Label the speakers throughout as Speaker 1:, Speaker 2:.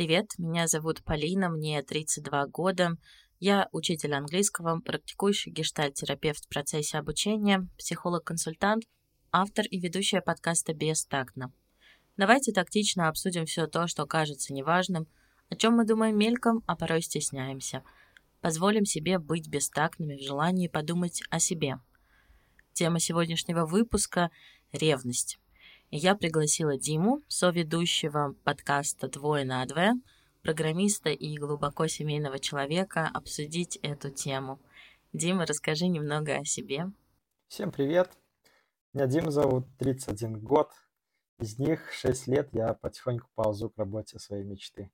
Speaker 1: Привет, меня зовут Полина, мне 32 года. Я учитель английского, практикующий гештальт-терапевт в процессе обучения, психолог-консультант, автор и ведущая подкаста «Бестактно». Давайте тактично обсудим все то, что кажется неважным, о чем мы думаем мельком, а порой стесняемся. Позволим себе быть бестактными в желании подумать о себе. Тема сегодняшнего выпуска – ревность. Я пригласила Диму, соведущего подкаста «Двое на двое», программиста и глубоко семейного человека, обсудить эту тему. Дима, расскажи немного о себе.
Speaker 2: Всем привет. Меня Дима зовут, 31 год. Из них 6 лет я потихоньку ползу к работе своей мечты.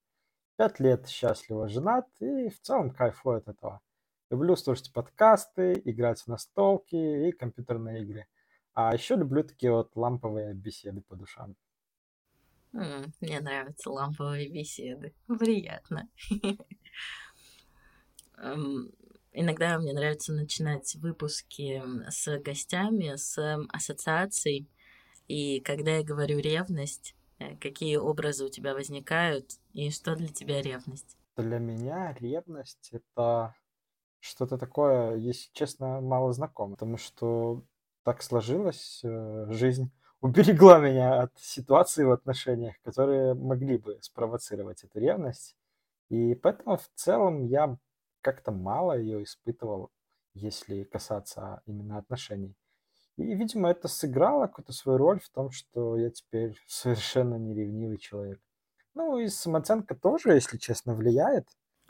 Speaker 2: 5 лет счастливо женат и в целом кайфую от этого. Люблю слушать подкасты, играть в настолки и компьютерные игры – а еще люблю такие вот ламповые беседы по душам.
Speaker 1: мне нравятся ламповые беседы. Приятно. Эм, иногда мне нравится начинать выпуски с гостями, с ассоциацией. И когда я говорю ревность, э, какие образы у тебя возникают и что для тебя ревность?
Speaker 2: Для меня ревность это что-то такое, если честно, мало знакомо, потому что так сложилось, э, жизнь уберегла меня от ситуаций в отношениях, которые могли бы спровоцировать эту ревность. И поэтому в целом я как-то мало ее испытывал, если касаться именно отношений. И, видимо, это сыграло какую-то свою роль в том, что я теперь совершенно не ревнивый человек. Ну и самооценка тоже, если честно, влияет.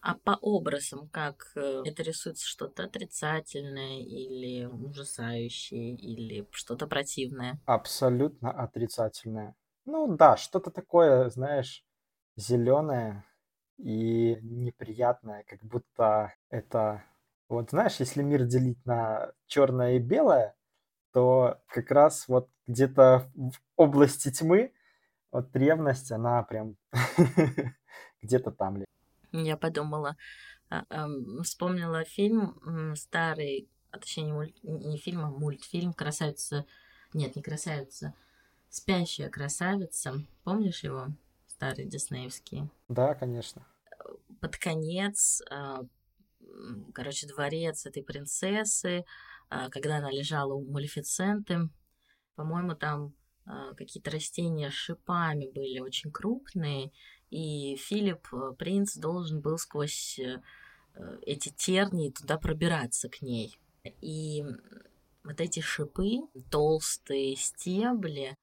Speaker 1: А по образам как? Э, это рисуется что-то отрицательное или ужасающее, или что-то противное?
Speaker 2: Абсолютно отрицательное. Ну да, что-то такое, знаешь, зеленое и неприятное, как будто это... Вот знаешь, если мир делить на черное и белое, то как раз вот где-то в области тьмы вот ревность, она прям где-то там
Speaker 1: я подумала, а, вспомнила фильм старый, а точнее не, мульт, не фильм, а мультфильм «Красавица...» Нет, не «Красавица», «Спящая красавица». Помнишь его? Старый диснеевский.
Speaker 2: Да, конечно.
Speaker 1: Под конец, а, короче, дворец этой принцессы, когда она лежала у Малефиценты, по-моему, там какие-то растения с шипами были очень крупные, и Филипп, э, принц, должен был сквозь э, э, эти тернии туда пробираться к ней. И вот эти шипы, толстые стебли,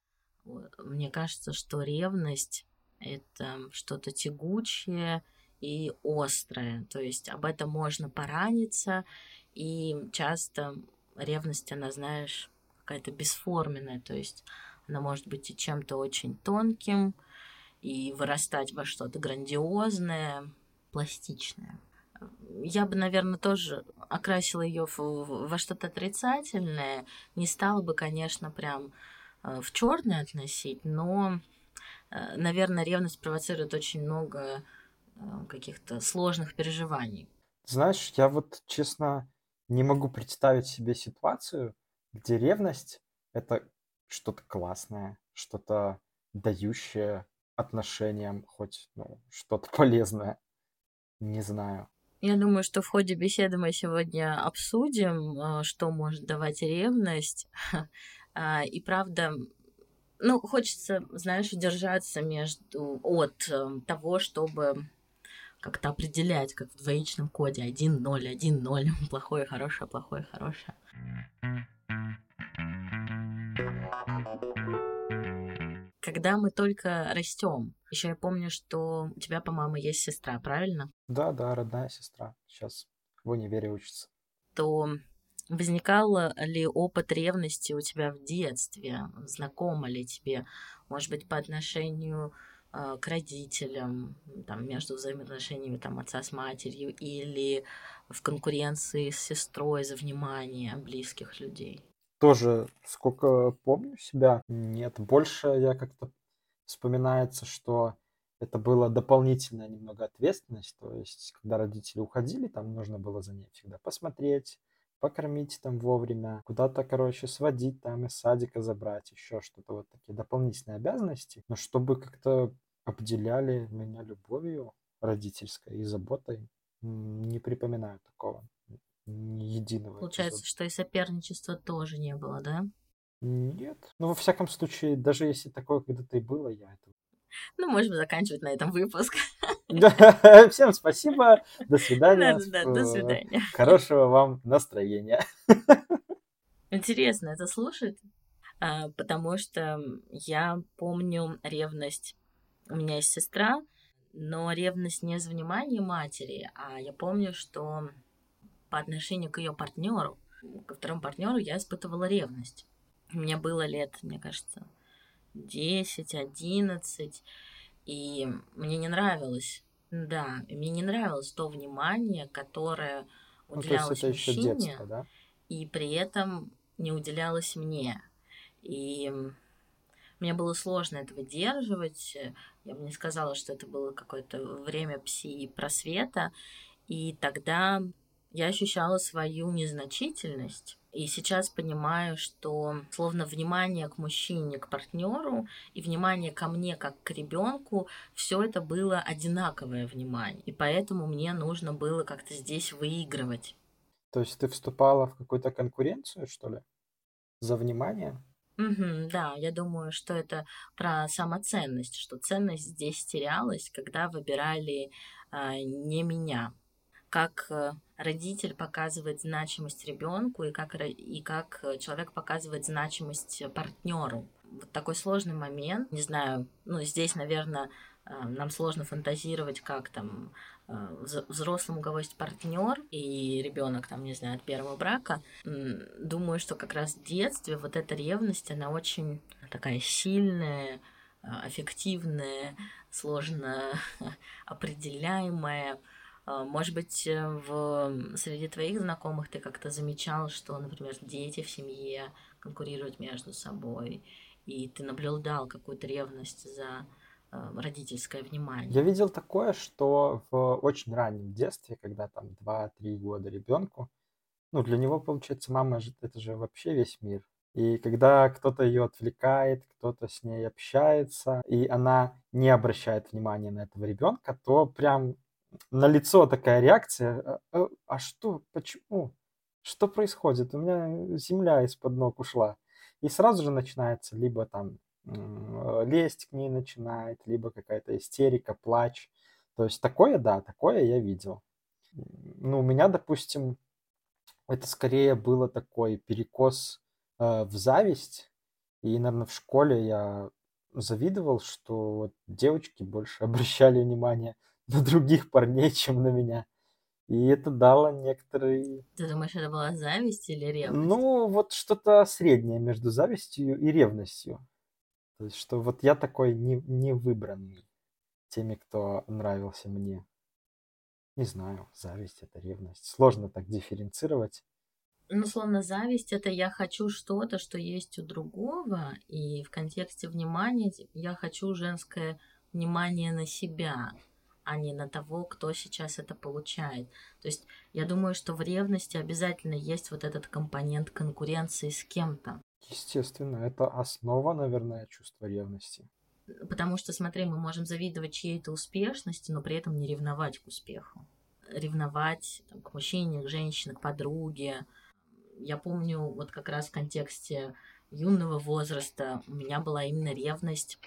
Speaker 1: мне кажется, что ревность — это что-то тягучее и острое. То есть об этом можно пораниться, и часто ревность, она, знаешь, какая-то бесформенная, то есть она может быть и чем-то очень тонким, и вырастать во что-то грандиозное, пластичное. Я бы, наверное, тоже окрасила ее во что-то отрицательное. Не стала бы, конечно, прям э, в черное относить, но, э, наверное, ревность провоцирует очень много э, каких-то сложных переживаний.
Speaker 2: Знаешь, я вот, честно, не могу представить себе ситуацию, где ревность — это что-то классное, что-то дающее отношениям хоть ну, что-то полезное. Не знаю.
Speaker 1: Я думаю, что в ходе беседы мы сегодня обсудим, а, что может давать ревность. А, и правда, ну, хочется, знаешь, удержаться между от эм, того, чтобы как-то определять, как в двоичном коде 1-0, 1-0, плохое, хорошее, плохое, хорошее. Когда мы только растем. Еще я помню, что у тебя, по-моему, есть сестра, правильно?
Speaker 2: Да, да, родная сестра. Сейчас в универе учится.
Speaker 1: То возникал ли опыт ревности у тебя в детстве? Знакомо ли тебе, может быть, по отношению э, к родителям, там, между взаимоотношениями там, отца с матерью или в конкуренции с сестрой за внимание близких людей?
Speaker 2: Тоже, сколько помню себя, нет, больше я как-то вспоминается, что это была дополнительная немного ответственность, то есть, когда родители уходили, там нужно было за ней всегда посмотреть, покормить там вовремя, куда-то, короче, сводить там из садика забрать, еще что-то, вот такие дополнительные обязанности. Но чтобы как-то обделяли меня любовью родительской и заботой. Не припоминаю такого ни единого
Speaker 1: Получается,
Speaker 2: эпизода.
Speaker 1: что и соперничества тоже не было, да?
Speaker 2: Нет. Ну, во всяком случае, даже если такое когда-то и было, я это...
Speaker 1: Ну, можем заканчивать на этом выпуск.
Speaker 2: Да, всем спасибо, до свидания.
Speaker 1: Да-да-да, до
Speaker 2: э,
Speaker 1: свидания.
Speaker 2: Хорошего вам настроения.
Speaker 1: Интересно это слушать, а, потому что я помню ревность. У меня есть сестра, но ревность не из внимания матери, а я помню, что по отношению к ее партнеру, ко второму партнеру я испытывала ревность. Мне было лет, мне кажется, 10, 11, и мне не нравилось, да, мне не нравилось то внимание, которое
Speaker 2: Ну,
Speaker 1: уделялось
Speaker 2: еще
Speaker 1: мужчине,
Speaker 2: детство, да?
Speaker 1: и при этом не уделялось мне. И мне было сложно это выдерживать. Я бы не сказала, что это было какое-то время пси-просвета. И тогда я ощущала свою незначительность. И сейчас понимаю, что словно внимание к мужчине, к партнеру и внимание ко мне как к ребенку, все это было одинаковое внимание. И поэтому мне нужно было как-то здесь выигрывать.
Speaker 2: То есть ты вступала в какую-то конкуренцию, что ли? За внимание?
Speaker 1: Мгм, да, я думаю, что это про самоценность, что ценность здесь терялась, когда выбирали а, не меня. Как э, родитель показывает значимость ребенку и как, и как э, человек показывает значимость партнеру. Вот такой сложный момент. Не знаю, ну здесь, наверное, нам сложно фантазировать, как там э, вз- взрослому, у кого есть партнер и ребенок, там, не знаю, от первого брака. Думаю, что как раз в детстве вот эта ревность, она очень такая сильная, э, аффективная, сложно определяемая. А, Может быть, э, в, среди твоих знакомых ты как-то замечал, что, например, дети в семье конкурируют между собой, и ты наблюдал какую-то ревность за э, родительское внимание.
Speaker 2: Я видел такое, что в очень раннем детстве, когда там 2-3 года ребенку, ну, для него, получается, мама же, это же вообще весь мир. И когда кто-то ее отвлекает, кто-то с ней общается, и она не обращает внимания на этого ребенка, то прям на лицо такая реакция. «А, а, а что? Почему? Что происходит? У меня земля из-под ног ушла. И сразу же начинается либо там лезть к ней начинает, либо какая-то истерика, плач. То есть такое, да, такое я видел. Ну, у меня, допустим, это скорее было такой перекос э, в зависть. И, наверное, в школе я завидовал, что вот девочки больше обращали внимание на других парней, чем на меня. И это дало некоторый,
Speaker 1: Ты думаешь, это была зависть или ревность?
Speaker 2: ну, вот что-то среднее между завистью и ревностью. То есть, что вот я такой не, не выбранный теми, кто нравился мне. Не знаю, зависть это ревность. Сложно так дифференцировать.
Speaker 1: Ну, словно зависть это я хочу что-то, что есть у другого, и в контексте внимания типа, я хочу женское внимание на себя, а не на того, кто сейчас это получает. То есть я думаю, что в ревности обязательно есть вот этот компонент конкуренции с кем-то.
Speaker 2: Естественно, это основа, наверное, чувства ревности.
Speaker 1: Потому что, смотри, мы можем завидовать чьей-то успешности, но при этом не ревновать к успеху. Ревновать там, к мужчине, к женщине, к подруге. Я помню, вот как раз в контексте юного возраста у меня была именно ревность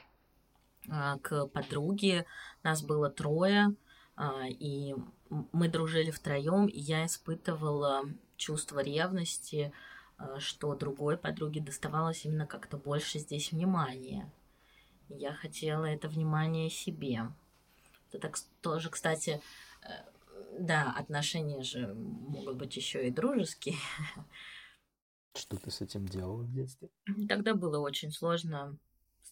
Speaker 1: к подруге. Нас было трое, а, и мы дружили втроем, и я испытывала чувство ревности, а, что другой подруге доставалось именно как-то больше здесь внимания. Я хотела это внимание себе. Это так тоже, кстати, э, да, отношения же могут быть еще и дружеские.
Speaker 2: Что ты с этим делал в детстве?
Speaker 1: Тогда было очень сложно.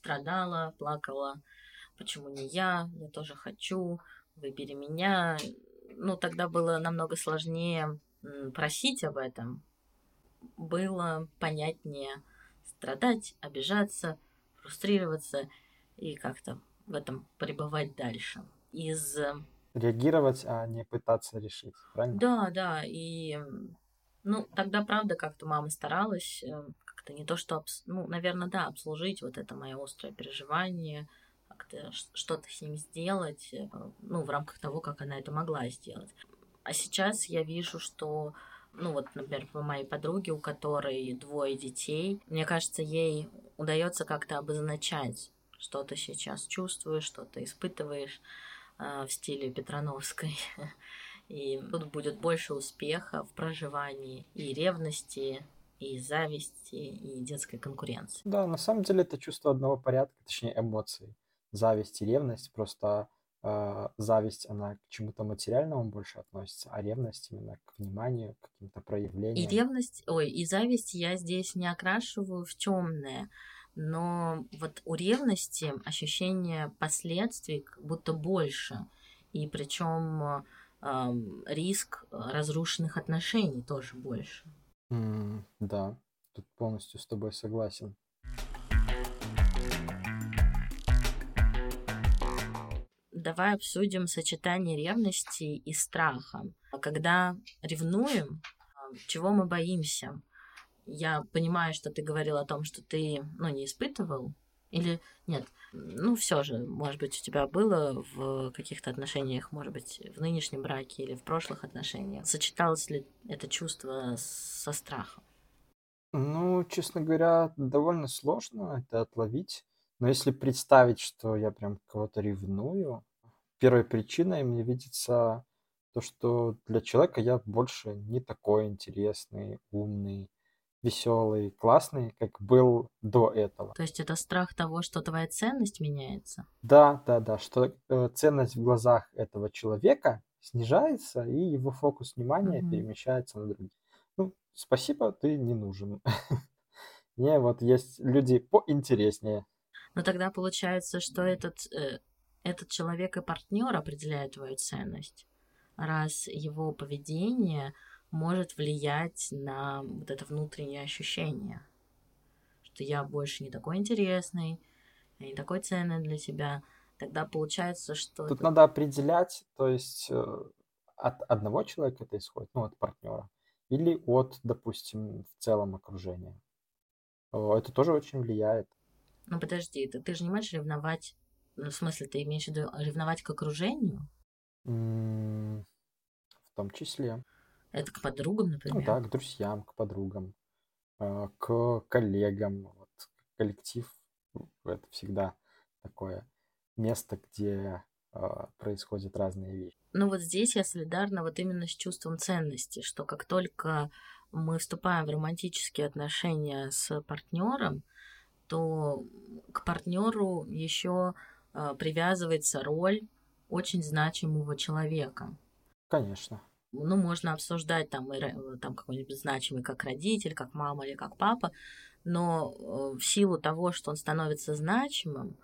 Speaker 1: Страдала, плакала. Почему не я? Я тоже хочу. Выбери меня. Ну, тогда было намного сложнее просить об этом. Было понятнее страдать, обижаться, фрустрироваться и как-то в этом пребывать дальше. Из э,
Speaker 2: Реагировать, а не пытаться решить, правильно?
Speaker 1: Да, да, и ну тогда правда как-то мама старалась э, как-то не то что, обс- ну, наверное, да, обслужить вот это мое острое переживание, как-то что-то с ним сделать, э, ну, в рамках того, как она это могла сделать. А сейчас я вижу, что ну вот, например, по моей подруге, у которой двое детей, мне кажется, ей удается как-то обозначать, что ты сейчас чувствуешь, что ты испытываешь э, в стиле Петрановской. И тут будет больше успеха в проживании и ревности, и зависти, и детской конкуренции.
Speaker 2: Да, на самом деле это чувство одного порядка, точнее эмоций. Зависть и ревность просто э, зависть, она к чему-то материальному больше относится, а ревность именно к вниманию, к каким-то проявлениям.
Speaker 1: И ревность, ой, и зависть я здесь не окрашиваю в темное, но вот у ревности ощущение последствий как будто больше, и причем э, риск разрушенных отношений тоже больше.
Speaker 2: Mm, да, тут полностью с тобой согласен.
Speaker 1: давай обсудим сочетание ревности и страха. Когда ревнуем, чего мы боимся? Я понимаю, что ты говорил о том, что ты, ну, не испытывал, или нет? Ну, все же, может быть, у тебя было в каких-то отношениях, может быть, в нынешнем браке или в прошлых отношениях. Сочеталось ли это чувство со страхом?
Speaker 2: Ну, честно говоря, довольно сложно это отловить. Но если представить, что я прям кого-то ревную, первой причиной мне видится то, что для человека я больше не такой интересный, умный, веселый, классный, как был до этого.
Speaker 1: То есть это страх того, что твоя ценность меняется?
Speaker 2: Да, да, да, что э, ценность в глазах этого человека снижается, и его фокус внимания mm-hmm. перемещается на других. Ну, спасибо, ты не нужен. Мне вот есть люди поинтереснее.
Speaker 1: Но тогда получается, что этот э, этот человек и партнер определяет твою ценность, раз его поведение может влиять на вот это внутреннее ощущение, что я больше не такой интересный, я не такой ценный для тебя, тогда получается, что...
Speaker 2: Тут это... надо определять, то есть э, от одного человека это исходит, ну, от партнера, или от, допустим, в целом окружения. Это тоже очень влияет.
Speaker 1: Ну подожди, ты, ты же не можешь ревновать ну, в смысле, ты имеешь в виду ревновать к окружению?
Speaker 2: В том числе.
Speaker 1: Это к подругам, ну например?
Speaker 2: Ну да, к друзьям, к подругам, а, к коллегам. Вот, коллектив — это всегда такое место, где а, происходят разные вещи.
Speaker 1: Ну вот здесь я солидарна вот именно с чувством ценности, что как только мы вступаем в романтические отношения с партнером, то к партнеру еще а, привязывается роль очень значимого человека.
Speaker 2: Конечно.
Speaker 1: Ну, можно обсуждать там, и, там какой-нибудь значимый как родитель, как мама или как папа, но э, в силу того, что он становится значимым,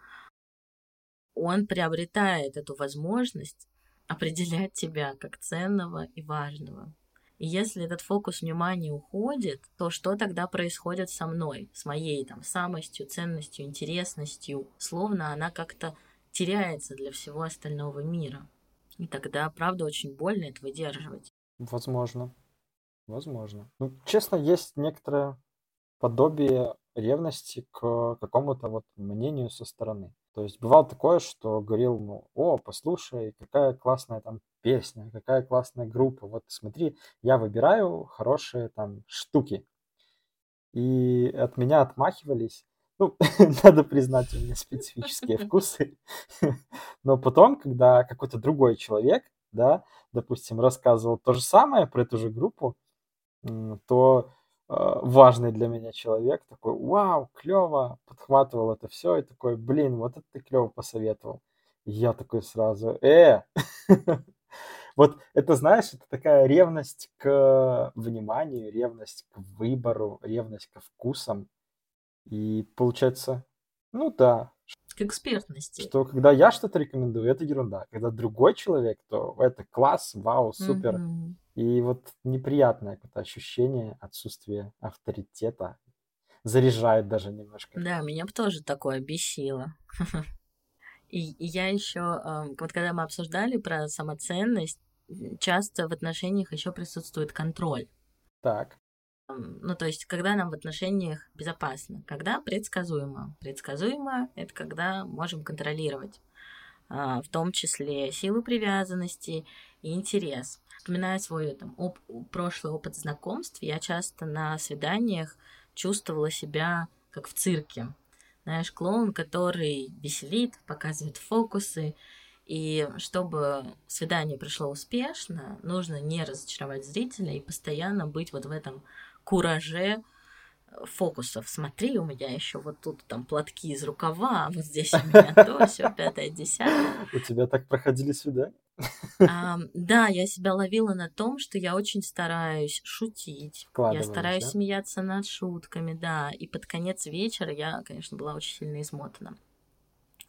Speaker 1: он приобретает эту возможность определять тебя как ценного и важного. И если этот фокус внимания уходит, то что тогда происходит со мной, с моей там самостью, ценностью, интересностью? Словно она как-то теряется для всего остального мира. И тогда, правда, очень больно это выдерживать.
Speaker 2: Возможно. Возможно. Ну, честно, есть некоторое подобие ревности к какому-то вот мнению со стороны. То есть бывало такое, что говорил, ну, о, послушай, какая классная там песня, какая классная группа, вот смотри, я выбираю хорошие там штуки. И от меня отмахивались, ну, надо признать, у меня специфические вкусы. Но потом, когда какой-то другой человек, да, допустим, рассказывал то же самое про эту же группу, то а, важный для меня человек такой, вау, клево, подхватывал это все и такой, блин, вот это ты клево посоветовал. И я такой сразу, э, вот это, знаешь, это такая ревность к вниманию, ревность к выбору, ревность к вкусам. И получается, ну да.
Speaker 1: К экспертности.
Speaker 2: Что когда я что-то рекомендую, это ерунда. Когда другой человек, то это класс, вау, супер. Mm-hmm. И вот неприятное какое-то ощущение отсутствия авторитета заряжает даже немножко.
Speaker 1: Да, меня бы тоже такое бесило. И, и я еще, вот когда мы обсуждали про самоценность, часто в отношениях еще присутствует контроль.
Speaker 2: Так.
Speaker 1: Ну, то есть, когда нам в отношениях безопасно, когда предсказуемо. Предсказуемо — это когда можем контролировать, а, в том числе силу привязанности и интерес. Вспоминая свой там, оп- прошлый опыт знакомств, я часто на свиданиях чувствовала себя как в цирке. Знаешь, клоун, который веселит, показывает фокусы, и чтобы свидание прошло успешно, нужно не разочаровать зрителя и постоянно быть вот в этом кураже э, фокусов. Смотри, у меня еще вот тут там платки из рукава, а вот здесь у меня то, все, пятое, десятое.
Speaker 2: У тебя так проходили свидания?
Speaker 1: А, да, я себя ловила на том, что я очень стараюсь шутить. Я стараюсь да? смеяться над шутками, да. И под конец вечера я, конечно, была очень сильно измотана.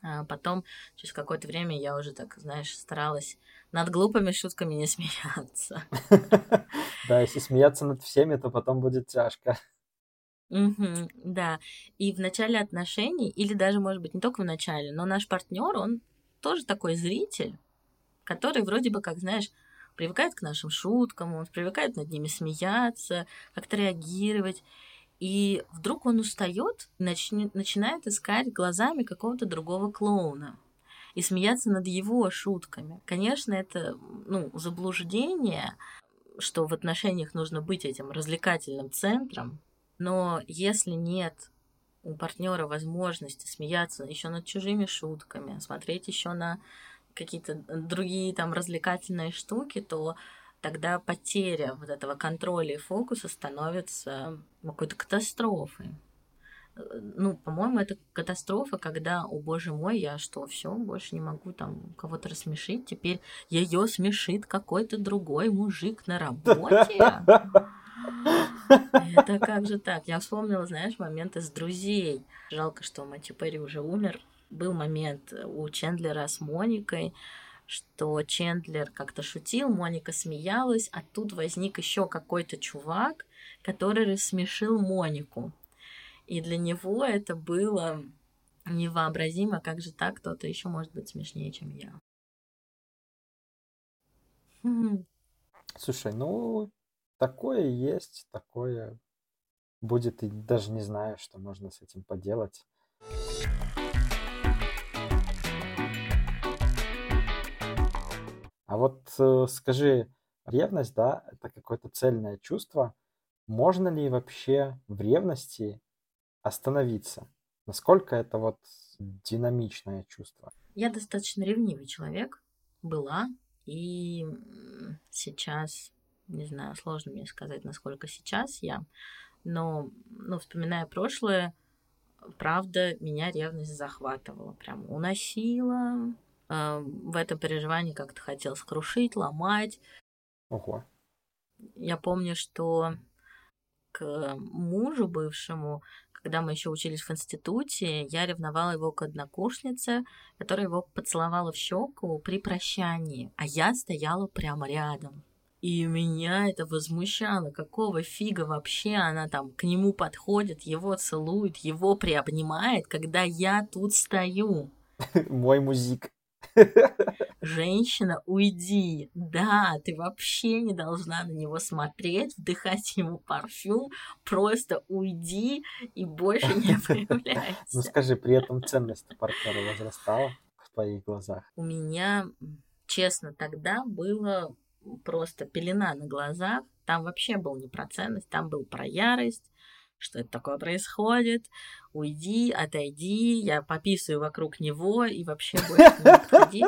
Speaker 1: А потом, через какое-то время, я уже так, знаешь, старалась над глупыми шутками не смеяться.
Speaker 2: Да, если смеяться над всеми, то потом будет тяжко.
Speaker 1: Угу, да. И в начале отношений, или даже, может быть, не только в начале, но наш партнер, он тоже такой зритель, который вроде бы, как знаешь, привыкает к нашим шуткам, он привыкает над ними смеяться, как-то реагировать. И вдруг он устает и начинает искать глазами какого-то другого клоуна и смеяться над его шутками. Конечно, это ну, заблуждение, что в отношениях нужно быть этим развлекательным центром, но если нет у партнера возможности смеяться еще над чужими шутками, смотреть еще на какие-то другие там развлекательные штуки, то тогда потеря вот этого контроля и фокуса становится какой-то катастрофой. Ну, по-моему, это катастрофа, когда, о боже мой, я что, все, больше не могу там кого-то рассмешить, теперь ее смешит какой-то другой мужик на работе. Это как же так? Я вспомнила, знаешь, моменты с друзей. Жалко, что Мэтью Перри уже умер. Был момент у Чендлера с Моникой, что Чендлер как-то шутил, Моника смеялась, а тут возник еще какой-то чувак, который рассмешил Монику. И для него это было невообразимо, как же так кто-то еще может быть смешнее, чем я.
Speaker 2: Слушай, ну, такое есть, такое будет, и даже не знаю, что можно с этим поделать. А вот э, скажи, ревность, да, это какое-то цельное чувство. Можно ли вообще в ревности остановиться? Насколько это вот динамичное чувство?
Speaker 1: Я достаточно ревнивый человек, была, и сейчас, не знаю, сложно мне сказать, насколько сейчас я, но, ну, вспоминая прошлое, правда, меня ревность захватывала, прям уносила, в этом переживании как-то хотел скрушить, ломать.
Speaker 2: Ого.
Speaker 1: Я помню, что к мужу бывшему, когда мы еще учились в институте, я ревновала его к однокурснице, которая его поцеловала в щеку при прощании, а я стояла прямо рядом. И меня это возмущало. Какого фига вообще она там к нему подходит, его целует, его приобнимает, когда я тут стою?
Speaker 2: Мой музик.
Speaker 1: Женщина, уйди. Да, ты вообще не должна на него смотреть, вдыхать ему парфюм. Просто уйди и больше не появляйся.
Speaker 2: Ну скажи, при этом ценность партнера возрастала в твоих глазах?
Speaker 1: У меня, честно, тогда было просто пелена на глазах. Там вообще был не про ценность, там был про ярость, что это такое происходит, уйди, отойди, я пописываю вокруг него и вообще больше не подходи.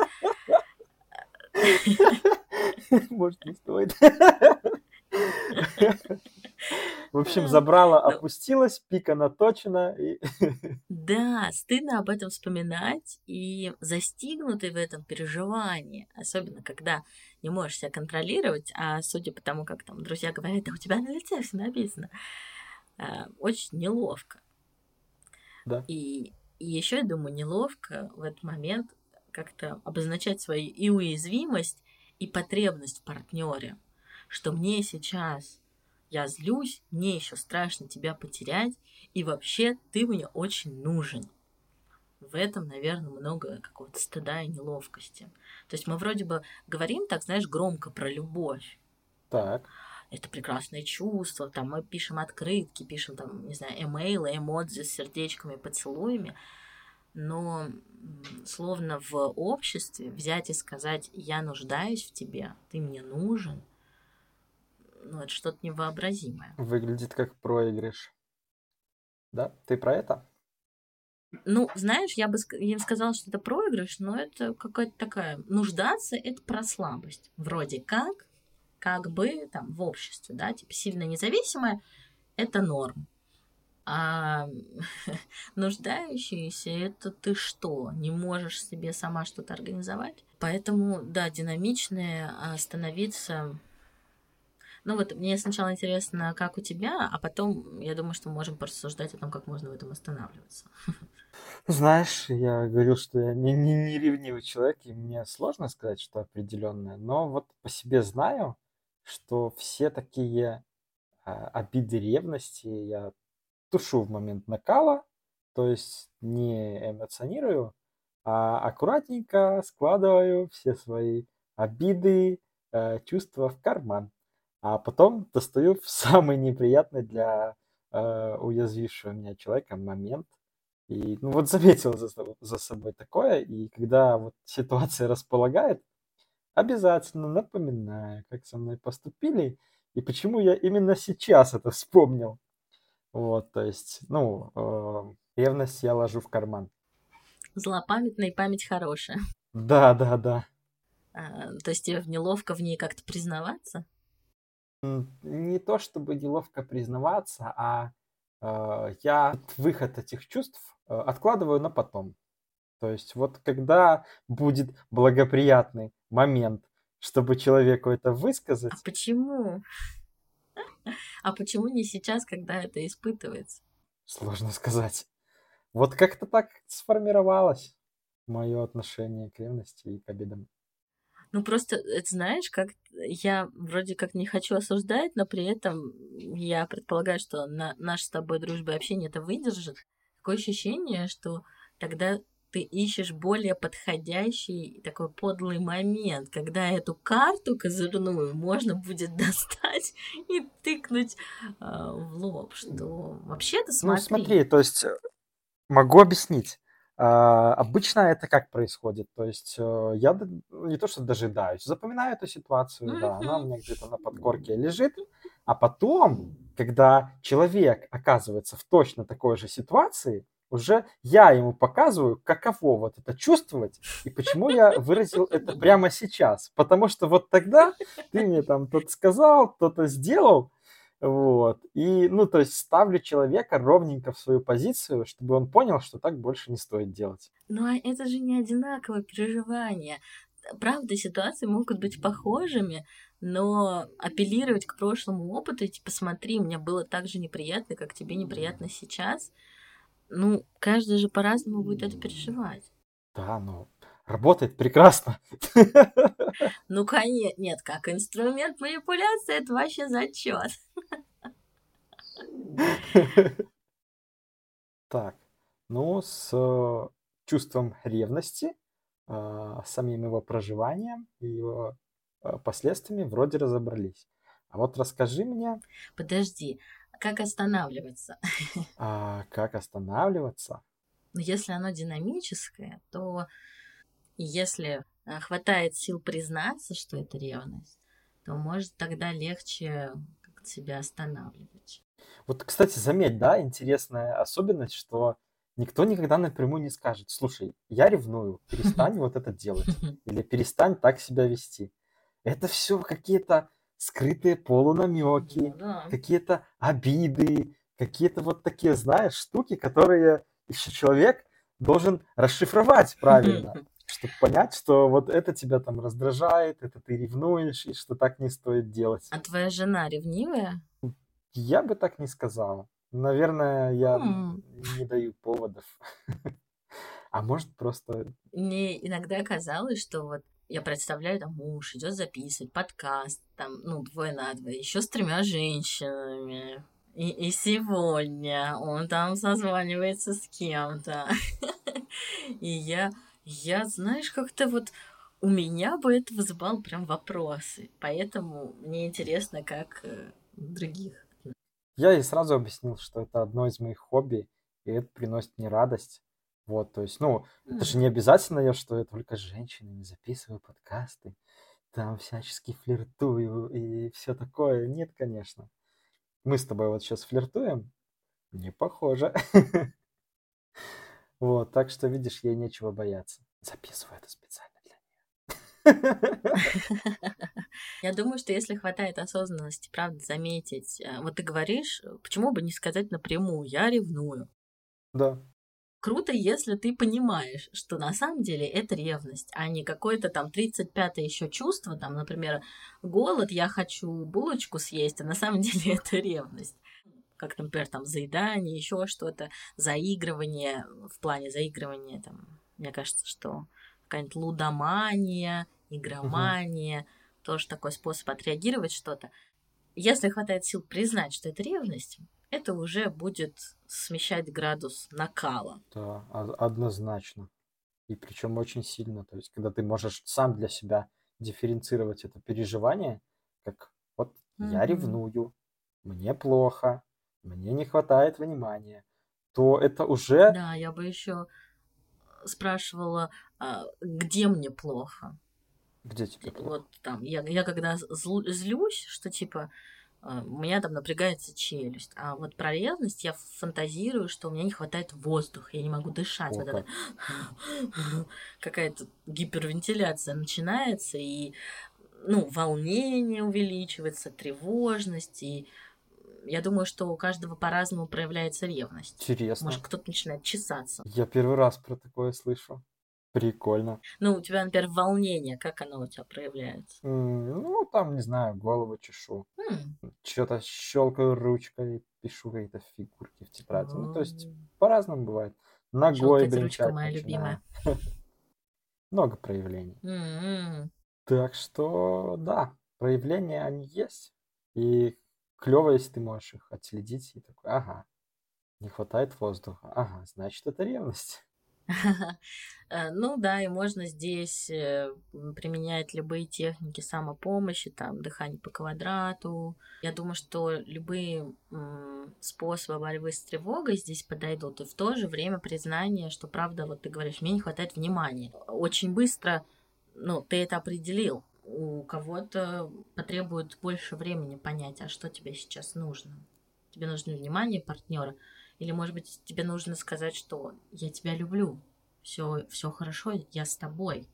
Speaker 2: Может, не стоит. В общем, забрала, ну. опустилась, пика наточена. И...
Speaker 1: Да, стыдно об этом вспоминать и застигнутый в этом переживании, особенно когда не можешь себя контролировать, а судя по тому, как там друзья говорят, да у тебя на лице все написано, очень неловко.
Speaker 2: Да.
Speaker 1: И, и еще, я думаю, неловко в этот момент как-то обозначать свою и уязвимость, и потребность в партнере, что мне сейчас я злюсь, мне еще страшно тебя потерять, и вообще ты мне очень нужен. В этом, наверное, много какого-то стыда и неловкости. То есть мы вроде бы говорим так, знаешь, громко про любовь.
Speaker 2: Так.
Speaker 1: Это прекрасное чувство, там мы пишем открытки, пишем там, не знаю, эмейлы, эмодзи с сердечками, поцелуями, но словно в обществе взять и сказать «я нуждаюсь в тебе, ты мне нужен», ну, это что-то невообразимое.
Speaker 2: Выглядит как проигрыш. Да? Ты про это?
Speaker 1: Ну, знаешь, я бы я бы сказала, что это проигрыш, но это какая-то такая... Нуждаться — это про слабость. Вроде как, как бы там в обществе, да, типа сильно независимая — это норм. А нуждающиеся — это ты что, не можешь себе сама что-то организовать? Поэтому, да, динамичные, а становиться ну вот мне сначала интересно, как у тебя, а потом я думаю, что мы можем порассуждать о том, как можно в этом останавливаться.
Speaker 2: Знаешь, я говорил, что я не, не, не ревнивый человек, и мне сложно сказать, что определенное, но вот по себе знаю, что все такие а, обиды ревности я тушу в момент накала, то есть не эмоционирую, а аккуратненько складываю все свои обиды, э, чувства в карман а потом достаю в самый неприятный для э, уязвившего меня человека момент. И ну вот заметил за, за собой такое, и когда вот ситуация располагает, обязательно напоминаю, как со мной поступили, и почему я именно сейчас это вспомнил. Вот, то есть, ну, э, ревность я ложу в карман.
Speaker 1: Злопамятная и память хорошая.
Speaker 2: Да, да, да.
Speaker 1: А, то есть тебе неловко в ней как-то признаваться?
Speaker 2: не то чтобы неловко признаваться, а э, я выход этих чувств э, откладываю на потом. То есть вот когда будет благоприятный момент, чтобы человеку это высказать. А
Speaker 1: почему? А почему не сейчас, когда это испытывается?
Speaker 2: Сложно сказать. Вот как-то так сформировалось мое отношение к ревности и к обидам.
Speaker 1: Ну, просто, это знаешь, как я вроде как не хочу осуждать, но при этом я предполагаю, что на наша с тобой дружба и общение это выдержит. Такое ощущение, что тогда ты ищешь более подходящий такой подлый момент, когда эту карту козырную можно будет достать и тыкнуть э, в лоб, что вообще-то смотри.
Speaker 2: Ну смотри, то есть э, могу объяснить. А, обычно это как происходит? То есть э, я ну, не то что дожидаюсь, запоминаю эту ситуацию, да, она у меня где-то на подкорке лежит, а потом, когда человек оказывается в точно такой же ситуации, уже я ему показываю, каково вот это чувствовать и почему я выразил это прямо сейчас. Потому что вот тогда ты мне там тот сказал, кто-то сделал, вот. И, ну, то есть ставлю человека ровненько в свою позицию, чтобы он понял, что так больше не стоит делать.
Speaker 1: Ну, а это же не одинаковое переживание. Правда, ситуации могут быть похожими, но апеллировать к прошлому опыту, типа, смотри, мне было так же неприятно, как тебе неприятно сейчас, ну, каждый же по-разному будет это переживать.
Speaker 2: Да, ну, работает прекрасно.
Speaker 1: Ну, конечно, нет, как инструмент манипуляции, это вообще зачет.
Speaker 2: Так, ну, с чувством ревности, э, самим его проживанием и его э, последствиями вроде разобрались. А вот расскажи мне...
Speaker 1: Подожди, как останавливаться?
Speaker 2: А, как останавливаться?
Speaker 1: Ну, если оно динамическое, то если хватает сил признаться, что это ревность, то может тогда легче себя останавливать.
Speaker 2: Вот, кстати, заметь, да, интересная особенность, что никто никогда напрямую не скажет, слушай, я ревную, перестань вот это делать, или перестань так себя вести. Это все какие-то скрытые полунамеки, ну, да. какие-то обиды, какие-то вот такие, знаешь, штуки, которые еще человек должен расшифровать правильно, чтобы понять, что вот это тебя там раздражает, это ты ревнуешь, и что так не стоит делать.
Speaker 1: А твоя жена ревнивая?
Speaker 2: Я бы так не сказала. Наверное, я mm. не даю поводов. А может просто...
Speaker 1: Мне иногда казалось, что вот я представляю, там муж идет записывать подкаст, там, ну, двое на двое, еще с тремя женщинами. И, и сегодня он там созванивается с кем-то. И я, я, знаешь, как-то вот у меня бы это вызывало прям вопросы. Поэтому мне интересно, как э, других.
Speaker 2: Я ей сразу объяснил, что это одно из моих хобби, и это приносит мне радость. Вот, то есть, ну, это же не обязательно я, что я только с женщинами записываю подкасты, там всячески флиртую и все такое. Нет, конечно. Мы с тобой вот сейчас флиртуем? Не похоже. Вот, так что, видишь, ей нечего бояться. Записываю это специально.
Speaker 1: Я думаю, что если хватает осознанности, правда, заметить, э, вот ты говоришь, почему бы не сказать напрямую, я ревную.
Speaker 2: Да.
Speaker 1: Круто, если ты понимаешь, что на самом деле это ревность, а не какое-то там 35-е еще чувство, там, например, голод, я хочу булочку съесть, а на самом деле это ревность как, например, там заедание, еще что-то, заигрывание, в плане заигрывания, там, мне кажется, что какая-нибудь лудомания, игромания, угу. тоже такой способ отреагировать что-то. Если хватает сил признать, что это ревность, это уже будет смещать градус накала.
Speaker 2: Да, однозначно. И причем очень сильно. То есть, когда ты можешь сам для себя дифференцировать это переживание, как вот mm-hmm. я ревную, мне плохо, мне не хватает внимания, то это уже...
Speaker 1: Да, я бы еще спрашивала, а, где мне плохо.
Speaker 2: Где тебе плохо?
Speaker 1: Вот там, я, я когда злюсь, что типа а, у меня там напрягается челюсть. А вот про ревность я фантазирую, что у меня не хватает воздуха, я не могу дышать. Вот это какая-то гипервентиляция начинается, и ну, волнение увеличивается, тревожность, и я думаю, что у каждого по-разному проявляется ревность.
Speaker 2: Интересно.
Speaker 1: Может, кто-то начинает чесаться.
Speaker 2: Я первый раз про такое слышу. Прикольно.
Speaker 1: Ну, у тебя, например, волнение, как оно у тебя проявляется?
Speaker 2: Mm, ну, там, не знаю, голову чешу. Mm. Что-то щелкаю ручкой, пишу какие-то фигурки в тетради. Ну, то есть, по-разному бывает. Ногой Щелкать ручка моя любимая. Много проявлений.
Speaker 1: Mm-hmm.
Speaker 2: Так что, да, проявления они есть. И клево, если ты можешь их отследить и такой, ага, не хватает воздуха, ага, значит, это ревность.
Speaker 1: Э, ну да, и можно здесь э, применять любые техники самопомощи, там дыхание по квадрату. Я думаю, что любые способы борьбы с тревогой здесь подойдут. И в то же время признание, что правда, вот ты говоришь, мне не хватает внимания. Очень быстро, ну, ты это определил. У кого-то потребует больше времени понять, а что тебе сейчас нужно. Тебе нужно внимание партнера, или, может быть, тебе нужно сказать, что я тебя люблю, все, все хорошо, я с тобой,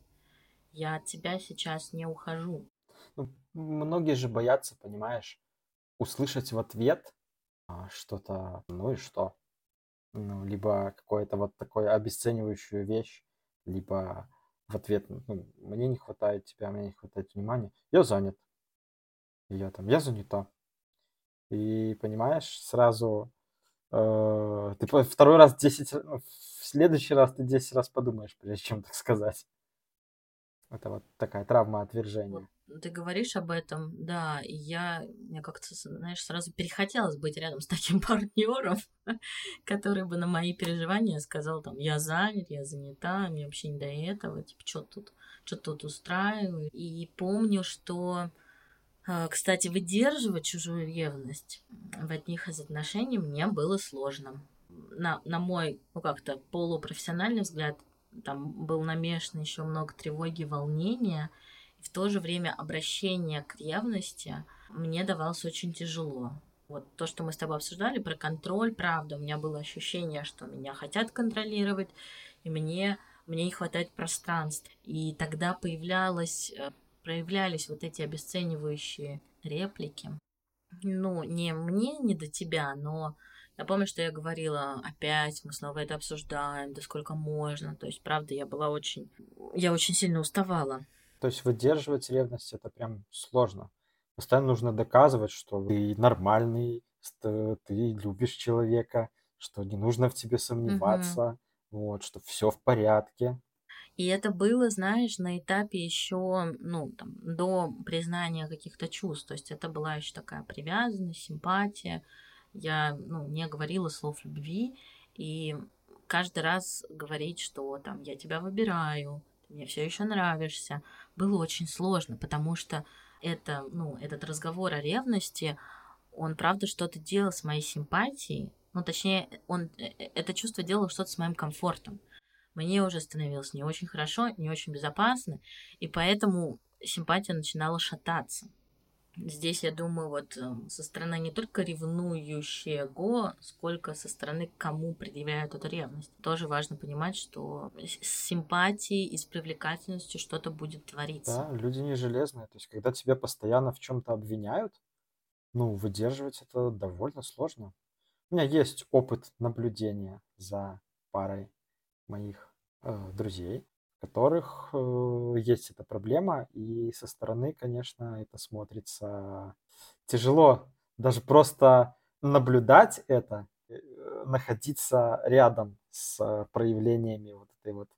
Speaker 1: я от тебя сейчас не ухожу.
Speaker 2: Ну, многие же боятся, понимаешь, услышать в ответ а, что-то, ну и что? Ну, либо какое-то вот такое обесценивающую вещь, либо в ответ, ну, мне не хватает тебя, мне не хватает внимания, я занят. Я там, я занята. И понимаешь, сразу ты второй раз 10, ну, в следующий раз ты 10 раз подумаешь, прежде чем так сказать. Это вот такая травма отвержения.
Speaker 1: Вот, ты говоришь об этом, да, и я, мне как-то, знаешь, сразу перехотелось быть рядом с таким партнером, который бы на мои переживания сказал, там, я занят, я занята, мне вообще не до этого, типа, что тут, что тут устраиваю. И помню, что кстати, выдерживать чужую ревность в одних из отношений мне было сложно. На, на мой, ну как-то полупрофессиональный взгляд, там был намешан еще много тревоги, волнения, и в то же время обращение к ревности мне давалось очень тяжело. Вот то, что мы с тобой обсуждали про контроль, правда, у меня было ощущение, что меня хотят контролировать, и мне, мне не хватает пространства. И тогда появлялась э, проявлялись вот эти обесценивающие реплики. Ну, не мне, не до тебя, но я помню, что я говорила, опять мы снова это обсуждаем, да сколько можно. То есть, правда, я была очень... Я очень сильно уставала.
Speaker 2: То есть выдерживать ревность это прям сложно. Постоянно нужно доказывать, что ты нормальный, что ты любишь человека, что не нужно в тебе сомневаться, угу. вот, что все в порядке.
Speaker 1: И это было, знаешь, на этапе еще, ну, там, до признания каких-то чувств. То есть это была еще такая привязанность, симпатия. Я, ну, не говорила слов любви. И каждый раз говорить, что там я тебя выбираю, мне все еще нравишься. Было очень сложно, потому что это, ну, этот разговор о ревности, он правда что-то делал с моей симпатией, ну, точнее, он э, э, это чувство делало что-то с моим комфортом. Мне уже становилось не очень хорошо, не очень безопасно, и поэтому симпатия начинала шататься. Здесь, я думаю, вот эм, со стороны не только ревнующего, сколько со стороны, кому предъявляют эту ревность. Тоже важно понимать, что с симпатией и с привлекательностью что-то будет твориться.
Speaker 2: Да, люди не железные. То есть, когда тебя постоянно в чем-то обвиняют, ну, выдерживать это довольно сложно. У меня есть опыт наблюдения за парой моих э, друзей которых э, есть эта проблема, и со стороны, конечно, это смотрится тяжело. Даже просто наблюдать это, э, находиться рядом с проявлениями вот этой вот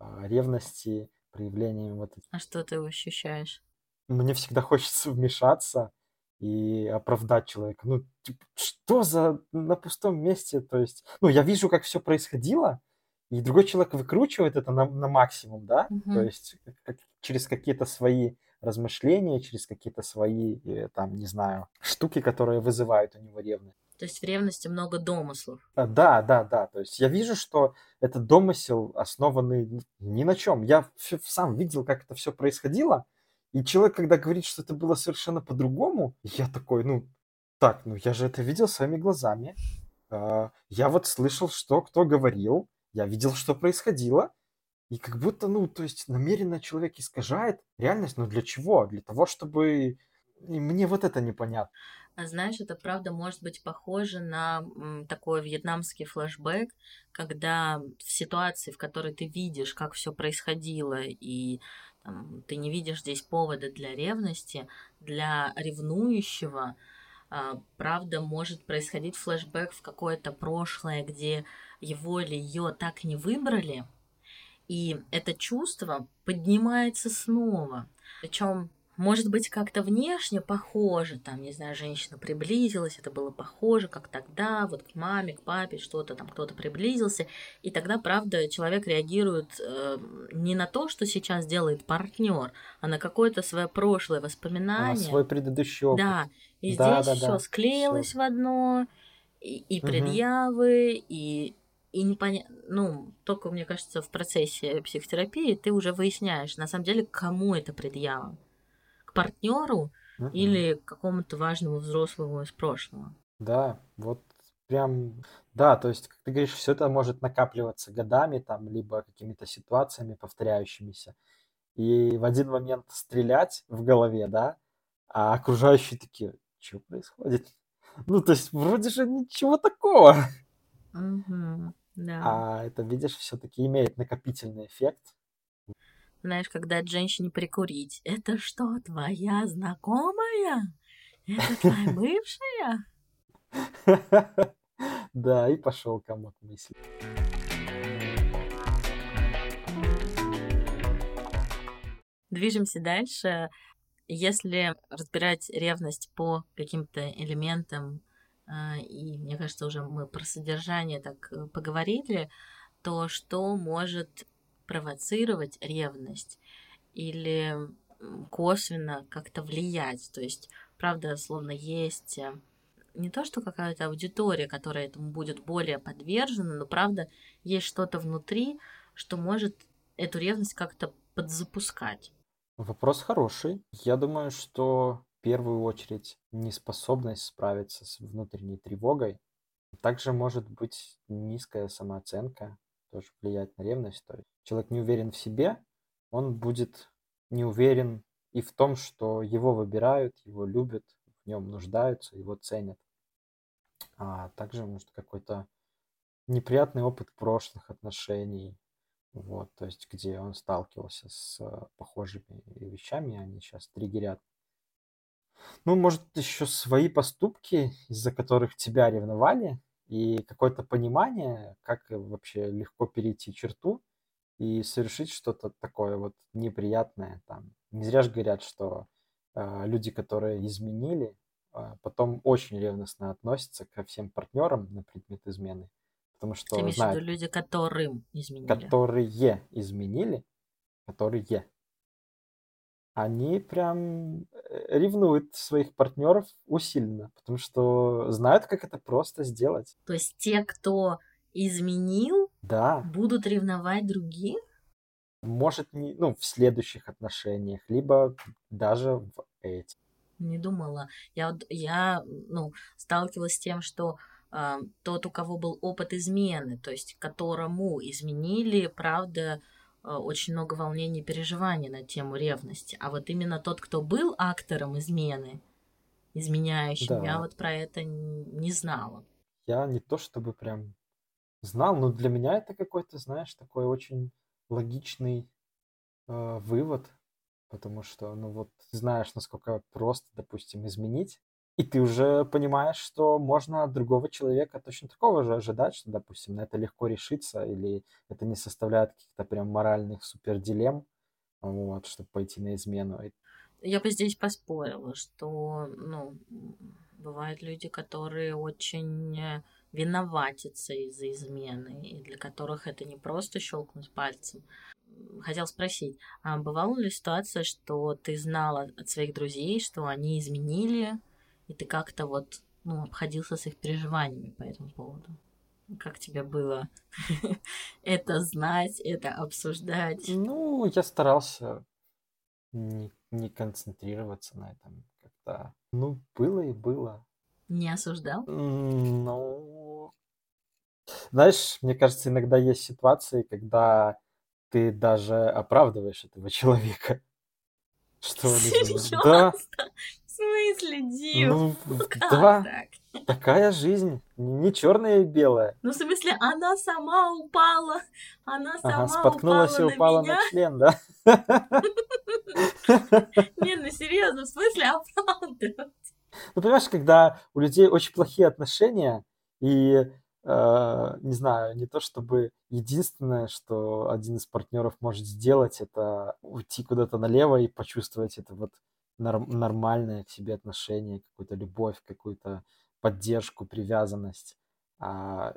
Speaker 2: э, ревности, проявлениями вот
Speaker 1: А что ты ощущаешь?
Speaker 2: Мне всегда хочется вмешаться и оправдать человека. Ну, типа, что за на пустом месте? То есть, ну, я вижу, как все происходило, и другой человек выкручивает это на, на максимум, да, угу. то есть как, через какие-то свои размышления, через какие-то свои, э, там, не знаю, штуки, которые вызывают у него ревность.
Speaker 1: То есть в ревности много домыслов.
Speaker 2: А, да, да, да. То есть я вижу, что этот домысел основанный ни на чем. Я сам видел, как это все происходило. И человек, когда говорит, что это было совершенно по-другому, я такой, ну, так, ну я же это видел своими глазами. А, я вот слышал, что кто говорил я видел, что происходило, и как будто, ну, то есть намеренно человек искажает реальность, но для чего? Для того, чтобы... И мне вот это непонятно.
Speaker 1: А знаешь, это правда может быть похоже на такой вьетнамский флешбэк, когда в ситуации, в которой ты видишь, как все происходило, и там, ты не видишь здесь повода для ревности, для ревнующего, правда, может происходить флешбэк в какое-то прошлое, где его или ее так не выбрали, и это чувство поднимается снова. Причем может быть как-то внешне похоже, там, не знаю, женщина приблизилась, это было похоже, как тогда, вот к маме, к папе, что-то там, кто-то приблизился, и тогда, правда, человек реагирует э, не на то, что сейчас делает партнер, а на какое-то свое прошлое воспоминание. А
Speaker 2: свой предыдущий опыт.
Speaker 1: Да, и да, здесь да, все да. склеилось всё. в одно, и, и предъявы, угу. и и непонятно, ну, только, мне кажется, в процессе психотерапии ты уже выясняешь, на самом деле, кому это предъява. Партнеру uh-huh. или к какому-то важному взрослому из прошлого.
Speaker 2: Да, вот прям, да, то есть, как ты говоришь, все это может накапливаться годами, там, либо какими-то ситуациями повторяющимися. И в один момент стрелять в голове, да, а окружающие такие, что происходит? Ну, то есть, вроде же ничего такого.
Speaker 1: Угу. Да.
Speaker 2: А это, видишь, все-таки имеет накопительный эффект.
Speaker 1: Знаешь, когда женщине прикурить, это что, твоя знакомая? Это твоя бывшая?
Speaker 2: Да, и пошел комок мысли.
Speaker 1: Движемся дальше. Если разбирать ревность по каким-то элементам а, и мне кажется, уже мы про содержание так э, поговорили, то что может провоцировать ревность или косвенно как-то влиять. То есть, правда, словно есть э, не то, что какая-то аудитория, которая этому будет более подвержена, но правда есть что-то внутри, что может эту ревность как-то подзапускать.
Speaker 2: Вопрос хороший. Я думаю, что первую очередь неспособность справиться с внутренней тревогой. Также может быть низкая самооценка, тоже влиять на ревность. То есть человек не уверен в себе, он будет не уверен и в том, что его выбирают, его любят, в нем нуждаются, его ценят. А также, может, какой-то неприятный опыт прошлых отношений, вот, то есть где он сталкивался с похожими вещами, они сейчас триггерят ну, может, еще свои поступки, из-за которых тебя ревновали, и какое-то понимание, как вообще легко перейти черту и совершить что-то такое вот неприятное. Там. Не зря же говорят, что э, люди, которые изменили, э, потом очень ревностно относятся ко всем партнерам на предмет измены. Потому что
Speaker 1: Ты имеешь виду люди, которым изменили?
Speaker 2: Которые изменили, которые они прям э, ревнуют своих партнеров усиленно, потому что знают, как это просто сделать.
Speaker 1: То есть те, кто изменил,
Speaker 2: да.
Speaker 1: будут ревновать других?
Speaker 2: Может, не, ну, в следующих отношениях, либо даже в этих.
Speaker 1: Не думала. Я, я ну, сталкивалась с тем, что э, тот, у кого был опыт измены, то есть которому изменили, правда, очень много волнений и переживаний на тему ревности. А вот именно тот, кто был актором измены, изменяющим, да. я вот про это не знала.
Speaker 2: Я не то чтобы прям знал, но для меня это какой-то, знаешь, такой очень логичный э, вывод, потому что, ну вот, знаешь, насколько просто, допустим, изменить, и ты уже понимаешь, что можно от другого человека точно такого же ожидать, что, допустим, на это легко решиться, или это не составляет каких-то прям моральных супердилемм, вот, чтобы пойти на измену.
Speaker 1: Я бы здесь поспорила, что, ну, бывают люди, которые очень э, виноватятся из-за измены, и для которых это не просто щелкнуть пальцем. Хотел спросить, а бывала ли ситуация, что ты знала от своих друзей, что они изменили, и ты как-то вот ну, обходился с их переживаниями по этому поводу? Как тебе было это знать, это обсуждать?
Speaker 2: Ну, я старался не, не концентрироваться на этом как-то. Ну, было и было.
Speaker 1: Не осуждал?
Speaker 2: Ну, знаешь, мне кажется, иногда есть ситуации, когда ты даже оправдываешь этого человека.
Speaker 1: Что он? Да. Смысле, Дим? Ну,
Speaker 2: ну да. Так? Такая жизнь. Не черная и белая.
Speaker 1: Ну, в смысле, она сама упала. Она сама ага,
Speaker 2: споткнулась
Speaker 1: упала
Speaker 2: и упала на, меня? на член, да?
Speaker 1: Не, ну серьезно, в смысле оправдывать?
Speaker 2: Ну, понимаешь, когда у людей очень плохие отношения, и, э, не знаю, не то чтобы единственное, что один из партнеров может сделать, это уйти куда-то налево и почувствовать это вот нормальное к себе отношение, какую-то любовь, какую-то поддержку, привязанность. А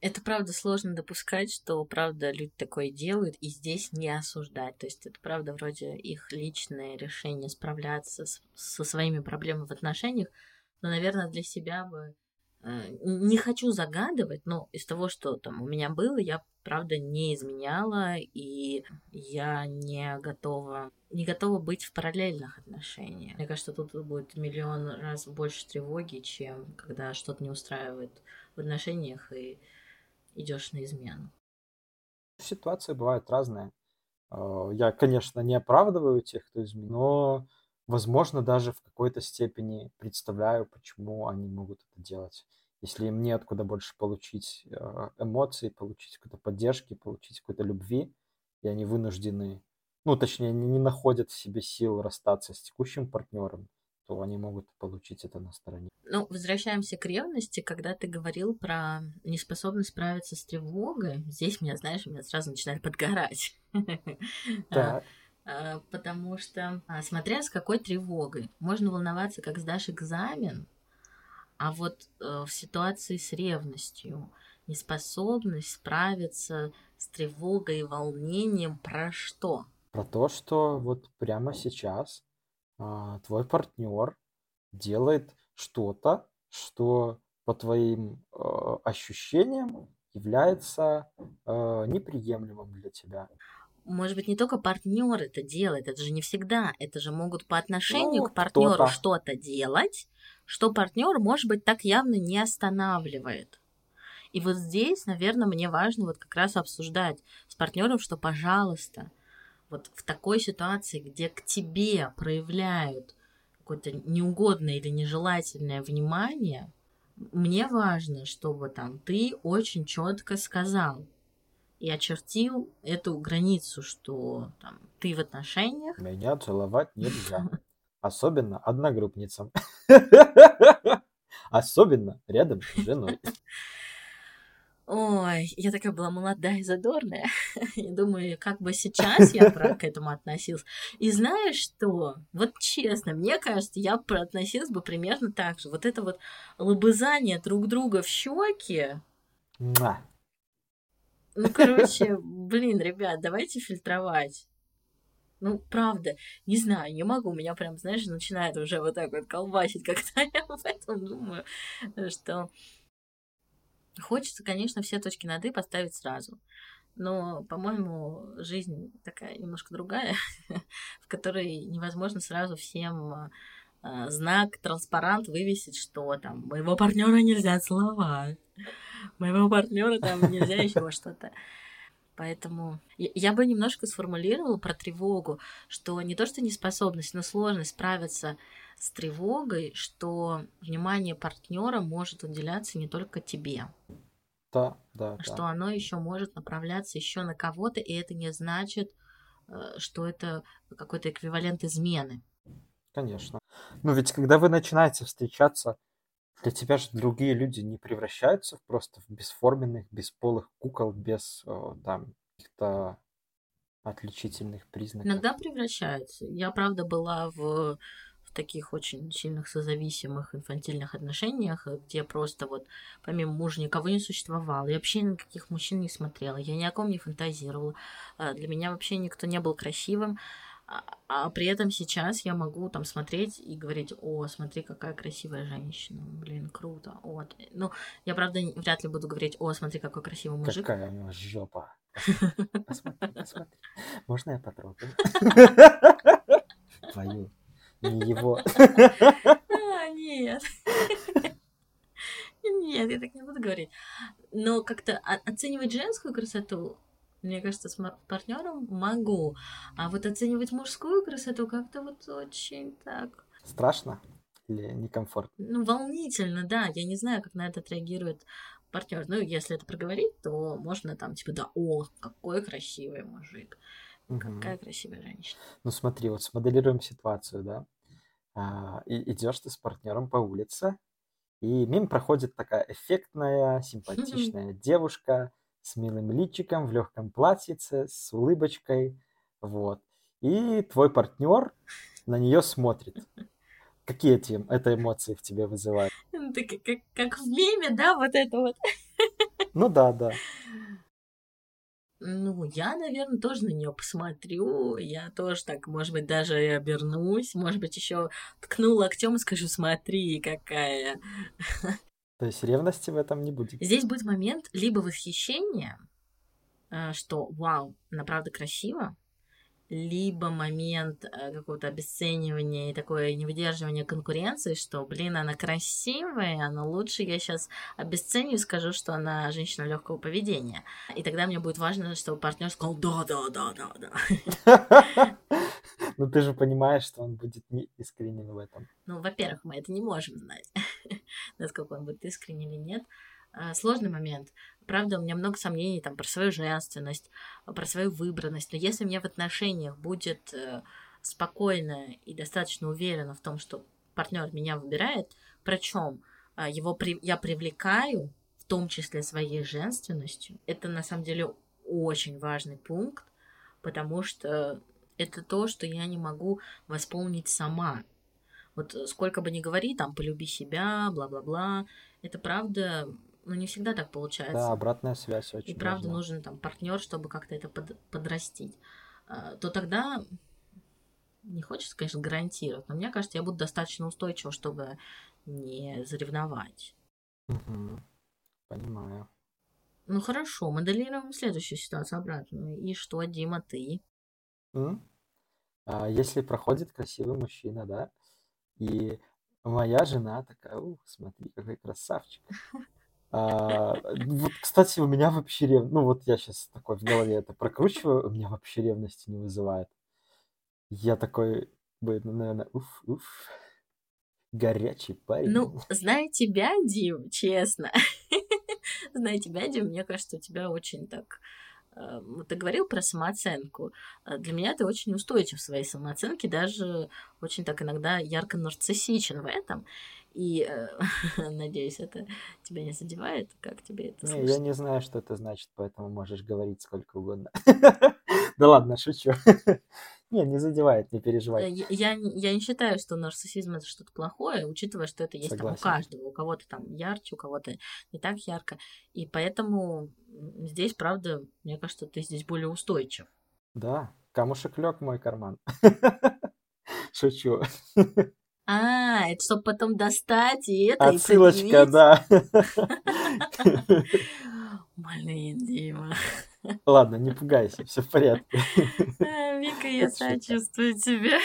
Speaker 1: это правда сложно допускать, что правда люди такое делают, и здесь не осуждать. То есть это правда вроде их личное решение справляться с, со своими проблемами в отношениях, но, наверное, для себя бы э, не хочу загадывать, но из того, что там у меня было, я правда не изменяла, и я не готова, не готова быть в параллельных отношениях. Мне кажется, тут будет миллион раз больше тревоги, чем когда что-то не устраивает в отношениях, и идешь на измену?
Speaker 2: Ситуации бывают разные. А, я, конечно, не оправдываю тех, кто изменил, но, возможно, даже в какой-то степени представляю, почему они могут это делать. Если им неоткуда больше получить а, эмоции, получить какой-то поддержки, получить какой-то любви, и они вынуждены, ну, точнее, они не находят в себе сил расстаться с текущим партнером, то они могут получить это на стороне.
Speaker 1: Ну, возвращаемся к ревности, когда ты говорил про неспособность справиться с тревогой. Здесь меня, знаешь, меня сразу начинает подгорать. Так. А, потому что, а, смотря с какой тревогой, можно волноваться, как сдашь экзамен, а вот э, в ситуации с ревностью, неспособность справиться с тревогой и волнением про что?
Speaker 2: Про то, что вот прямо сейчас а, твой партнер делает что-то, что по твоим э, ощущениям является э, неприемлемым для тебя.
Speaker 1: Может быть, не только партнер это делает, это же не всегда. Это же могут по отношению ну, к партнеру что-то делать, что партнер, может быть, так явно не останавливает. И вот здесь, наверное, мне важно вот как раз обсуждать с партнером, что, пожалуйста, вот в такой ситуации, где к тебе проявляют какое-то неугодное или нежелательное внимание, мне важно, чтобы там ты очень четко сказал и очертил эту границу, что там ты в отношениях.
Speaker 2: Меня целовать нельзя. Особенно одногруппницам. Особенно рядом с женой.
Speaker 1: Ой, я такая была молодая и задорная. Я думаю, как бы сейчас я к этому относилась. И знаешь что? Вот честно, мне кажется, я относилась бы примерно так же. Вот это вот лобызание друг друга в щеки. Ну, короче, блин, ребят, давайте фильтровать. Ну, правда, не знаю, не могу. Меня прям, знаешь, начинает уже вот так вот колбасить, когда я об этом думаю, что хочется, конечно, все точки над «и» поставить сразу. Но, по-моему, жизнь такая немножко другая, в которой невозможно сразу всем э, знак, транспарант вывесить, что там моего партнера нельзя целовать, моего партнера там нельзя еще что-то. Поэтому я бы немножко сформулировала про тревогу, что не то, что неспособность, но сложность справиться с тревогой, что внимание партнера может уделяться не только тебе.
Speaker 2: Да, да.
Speaker 1: Что
Speaker 2: да.
Speaker 1: оно еще может направляться еще на кого-то, и это не значит, э, что это какой-то эквивалент измены.
Speaker 2: Конечно. Ну ведь когда вы начинаете встречаться, для тебя же другие люди не превращаются в просто в бесформенных, бесполых кукол, без там каких-то отличительных признаков.
Speaker 1: Иногда превращаются. Я, правда, была в, в таких очень сильных созависимых инфантильных отношениях, где просто вот помимо мужа никого не существовало. Я вообще никаких мужчин не смотрела, я ни о ком не фантазировала. А, для меня вообще никто не был красивым. А, а при этом сейчас я могу там смотреть и говорить, о, смотри, какая красивая женщина, блин, круто, вот. Ну, я, правда, вряд ли буду говорить, о, смотри, какой красивый мужик.
Speaker 2: Какая у него жопа. Посмотри, посмотри. Можно я потрогаю? Твою, не его.
Speaker 1: А, нет. Нет, я так не буду говорить. Но как-то оценивать женскую красоту мне кажется, с партнером могу. А вот оценивать мужскую красоту как-то вот очень так.
Speaker 2: Страшно или некомфортно?
Speaker 1: Ну, волнительно, да. Я не знаю, как на это отреагирует партнер. Ну, если это проговорить, то можно там, типа, да, о, какой красивый мужик. Угу. Какая красивая женщина.
Speaker 2: Ну, смотри, вот смоделируем ситуацию, да. А, и идешь ты с партнером по улице, и мимо проходит такая эффектная, симпатичная девушка с милым личиком, в легком платьице, с улыбочкой, вот. И твой партнер на нее смотрит. Какие эти, это эмоции в тебе вызывают?
Speaker 1: Ну, ты как, как, как в меме, да, вот это вот.
Speaker 2: Ну да, да.
Speaker 1: Ну, я, наверное, тоже на нее посмотрю. Я тоже так, может быть, даже и обернусь. Может быть, еще ткну локтем и скажу, смотри, какая.
Speaker 2: То есть ревности в этом не будет.
Speaker 1: Здесь будет момент либо восхищения, э, что вау, она правда красива, либо момент э, какого-то обесценивания и такое невыдерживание конкуренции, что, блин, она красивая, но лучше я сейчас обесценю и скажу, что она женщина легкого поведения. И тогда мне будет важно, чтобы партнер сказал да, да, да, да, да.
Speaker 2: Ну ты же понимаешь, что он будет не искренен в этом.
Speaker 1: Ну, во-первых, мы это не можем знать, насколько он будет искренен или нет. А, сложный момент. Правда, у меня много сомнений там про свою женственность, про свою выбранность. Но если мне в отношениях будет э, спокойно и достаточно уверенно в том, что партнер меня выбирает, причем а, его при... я привлекаю, в том числе своей женственностью, это на самом деле очень важный пункт, потому что это то, что я не могу восполнить сама. Вот сколько бы ни говори, там, полюби себя, бла-бла-бла, это правда, ну, не всегда так получается.
Speaker 2: Да, обратная связь очень
Speaker 1: И правда важна. нужен там партнер, чтобы как-то это под, подрастить. А, то тогда не хочется, конечно, гарантировать, но мне кажется, я буду достаточно устойчива, чтобы не заревновать.
Speaker 2: Угу. Понимаю.
Speaker 1: Ну хорошо, моделируем следующую ситуацию обратную. И что, Дима, ты?
Speaker 2: А, если проходит красивый мужчина, да, и моя жена такая, ух, смотри, какой красавчик. А, вот, кстати, у меня вообще рев... ну вот я сейчас такой в голове это прокручиваю, у меня вообще ревности не вызывает. Я такой, бы, ну, наверное, уф, уф, горячий парень.
Speaker 1: Ну, зная тебя, Дим, честно, зная тебя, Дим, мне кажется, у тебя очень так Э, ты говорил про самооценку. Э, для меня ты очень устойчив в своей самооценке, даже очень так иногда ярко нарциссичен в этом. И э, надеюсь, это тебя не задевает, как тебе это
Speaker 2: не, Я не знаю, что это значит, поэтому можешь говорить сколько угодно. Да ладно, шучу. Не, не задевает, не переживай.
Speaker 1: Я, я, я не считаю, что нарциссизм это что-то плохое, учитывая, что это есть там у каждого. У кого-то там ярче, у кого-то не так ярко. И поэтому здесь, правда, мне кажется, ты здесь более устойчив.
Speaker 2: Да, камушек лег мой карман. Шучу.
Speaker 1: А, это чтобы потом достать и это
Speaker 2: Отсылочка,
Speaker 1: и
Speaker 2: да.
Speaker 1: Блин, Дима.
Speaker 2: Ладно, не пугайся, все в порядке.
Speaker 1: А, Вика, я сочувствую тебе.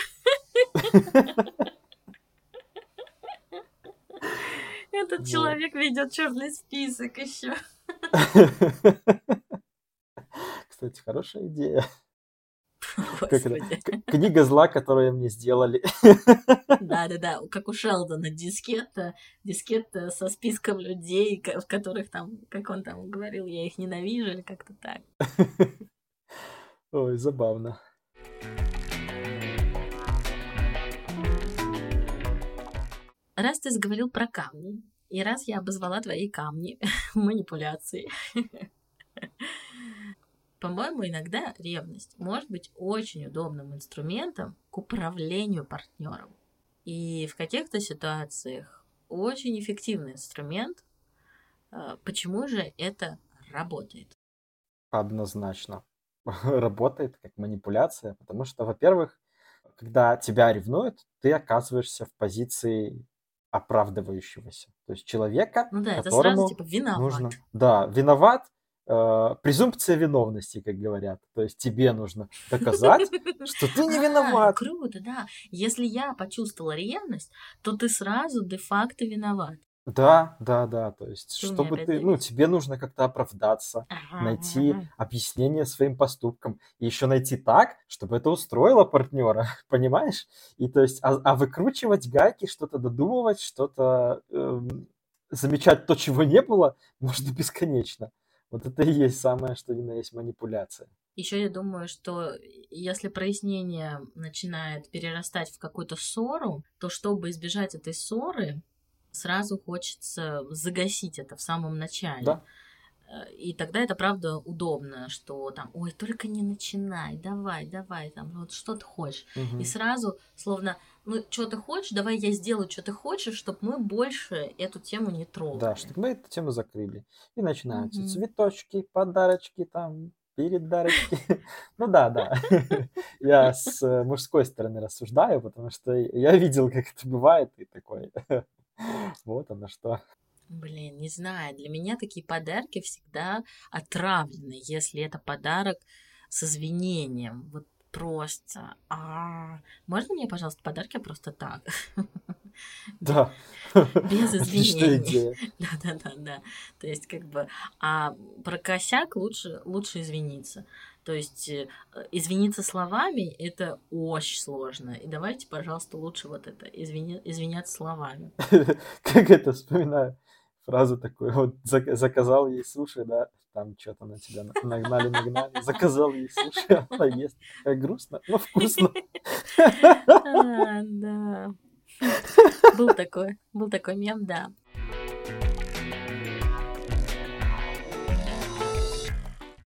Speaker 1: Этот человек ведет черный список еще.
Speaker 2: Кстати, хорошая идея. Как это?
Speaker 1: Господи.
Speaker 2: К- Книга зла, которую мне сделали.
Speaker 1: Да-да-да, как у Шелдона, дискетта, дискетта со списком людей, в которых там, как он там говорил, я их ненавижу, или как-то так.
Speaker 2: Ой, забавно.
Speaker 1: Раз ты заговорил про камни, и раз я обозвала твои камни манипуляцией, по-моему, иногда ревность может быть очень удобным инструментом к управлению партнером. И в каких-то ситуациях очень эффективный инструмент. А, Почему же это работает?
Speaker 2: Однозначно. Работает как манипуляция, потому что, во-первых, когда тебя ревнуют, ты оказываешься в позиции оправдывающегося. То есть человека,
Speaker 1: Ну да, это
Speaker 2: которому
Speaker 1: сразу типа виноват.
Speaker 2: нужно... Да, виноват, э, презумпция виновности, как говорят. То есть тебе нужно доказать, что ты не
Speaker 1: А,
Speaker 2: виноват.
Speaker 1: Круто, да. Если я почувствовала ревность, то ты сразу де-факто виноват.
Speaker 2: Да, да, да. То есть,
Speaker 1: Ты
Speaker 2: чтобы ты, ну, тебе нужно как-то оправдаться, найти
Speaker 1: Ага.
Speaker 2: объяснение своим поступкам. И еще найти так, чтобы это устроило партнера, понимаешь? И то есть, а, а выкручивать гайки, что-то додумывать, что-то эм, замечать то, чего не было, можно бесконечно. Вот это и есть самое, что ни на есть манипуляция.
Speaker 1: Еще я думаю, что если прояснение начинает перерастать в какую-то ссору, то чтобы избежать этой ссоры, сразу хочется загасить это в самом начале.
Speaker 2: Да.
Speaker 1: И тогда это правда удобно, что там, ой, только не начинай, давай, давай, там, вот что ты хочешь.
Speaker 2: Мгм.
Speaker 1: И сразу, словно, ну, что ты хочешь, давай я сделаю, что ты хочешь, чтобы мы больше эту тему не трогали.
Speaker 2: Да, чтобы мы эту тему закрыли. И начинаются
Speaker 1: Мгм.
Speaker 2: цветочки, подарочки, там, передарочки. Ну да, да. Я с э, мужской стороны рассуждаю, потому что я видел, как это бывает, и такой, вот оно что.
Speaker 1: Блин, не знаю, для меня такие подарки всегда отравлены, если это подарок с извинением. Вот просто. А, можно мне, пожалуйста, подарки просто так?
Speaker 2: Да.
Speaker 1: Без извинений. Да, да, да, да. То есть, как бы, а про косяк лучше, лучше извиниться. То есть, э, извиниться словами это очень сложно. И давайте, пожалуйста, лучше вот это извини- извиняться словами.
Speaker 2: Как это вспоминаю фразу такую, вот зак- заказал ей суши, да, там что-то на тебя на- нагнали, нагнали, заказал ей суши, она ест. Как грустно, но вкусно.
Speaker 1: А, да. Был такой, был такой мем, да.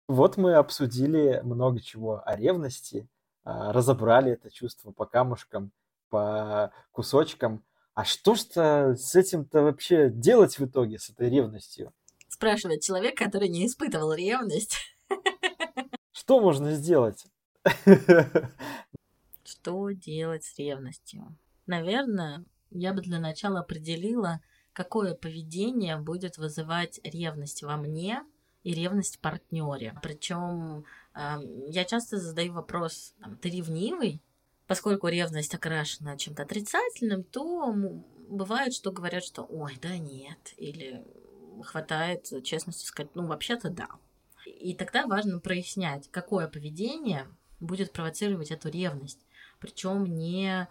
Speaker 2: Вот мы обсудили много чего о ревности, а, разобрали это чувство по камушкам, по кусочкам. А что ж-то с этим-то вообще делать в итоге, с этой ревностью?
Speaker 1: Спрашивает человек, который не испытывал ревность.
Speaker 2: Что можно сделать?
Speaker 1: Что делать с ревностью? Наверное, я бы для начала определила, какое поведение будет вызывать ревность во мне и ревность в партнере. Причем я часто задаю вопрос, там, ты ревнивый? Поскольку ревность окрашена чем-то отрицательным, то бывает, что говорят, что ой, да нет, или хватает честности сказать, ну, вообще-то да. И тогда важно прояснять, какое поведение будет провоцировать эту ревность. Причем не,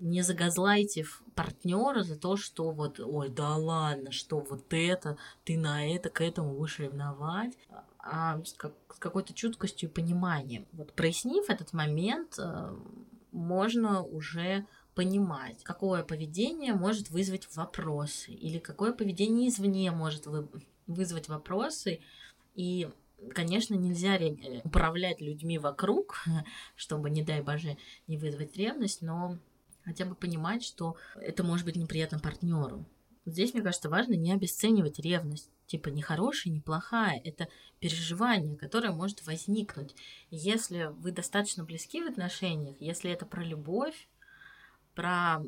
Speaker 1: не загазлайтив партнера за то, что вот, ой, да ладно, что вот это, ты на это, к этому будешь ревновать, а с какой-то чуткостью и пониманием. Вот прояснив этот момент, э, можно уже понимать, какое поведение может вызвать вопросы, или какое поведение извне может вы- вызвать вопросы. И, конечно, нельзя ре- управлять людьми вокруг, чтобы, не дай боже, не вызвать ревность, но хотя бы понимать, что это может быть неприятно партнеру. Здесь, мне кажется, важно не обесценивать ревность. Типа не хорошая, не плохая. Это переживание, которое может возникнуть. Если вы достаточно близки в отношениях, если это про любовь, про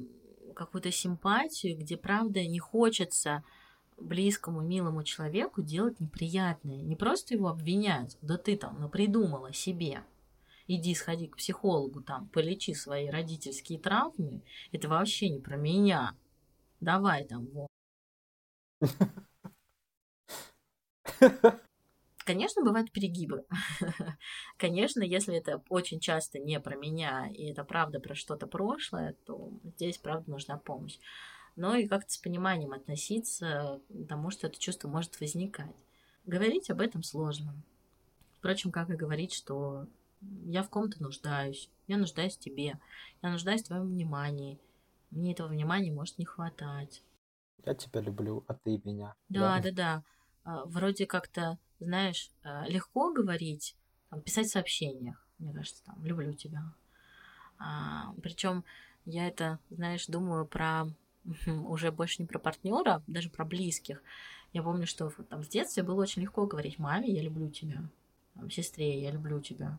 Speaker 1: какую-то симпатию, где, правда, не хочется близкому, милому человеку делать неприятное. Не просто его обвинять, да ты там напридумала себе. Иди сходи к психологу, там, полечи свои родительские травмы. Это вообще не про меня. Давай там, вот. Конечно, бывают перегибы. Конечно, если это очень часто не про меня, и это правда про что-то прошлое, то здесь, правда, нужна помощь. Но и как-то с пониманием относиться к тому, что это чувство может возникать. Говорить об этом сложно. Впрочем, как и говорить, что я в ком-то нуждаюсь, я нуждаюсь в тебе, я нуждаюсь в твоем внимании. Мне этого внимания может не хватать.
Speaker 2: Я тебя люблю, а ты меня.
Speaker 1: Да, да, да. да. Вроде как-то, знаешь, а, легко говорить, там, писать в сообщениях, мне кажется, там, люблю тебя. А, причем я это, знаешь, думаю про уже больше не про партнера, даже про близких. Я помню, что там в детстве было очень легко говорить маме, я люблю тебя, там, сестре, я люблю тебя.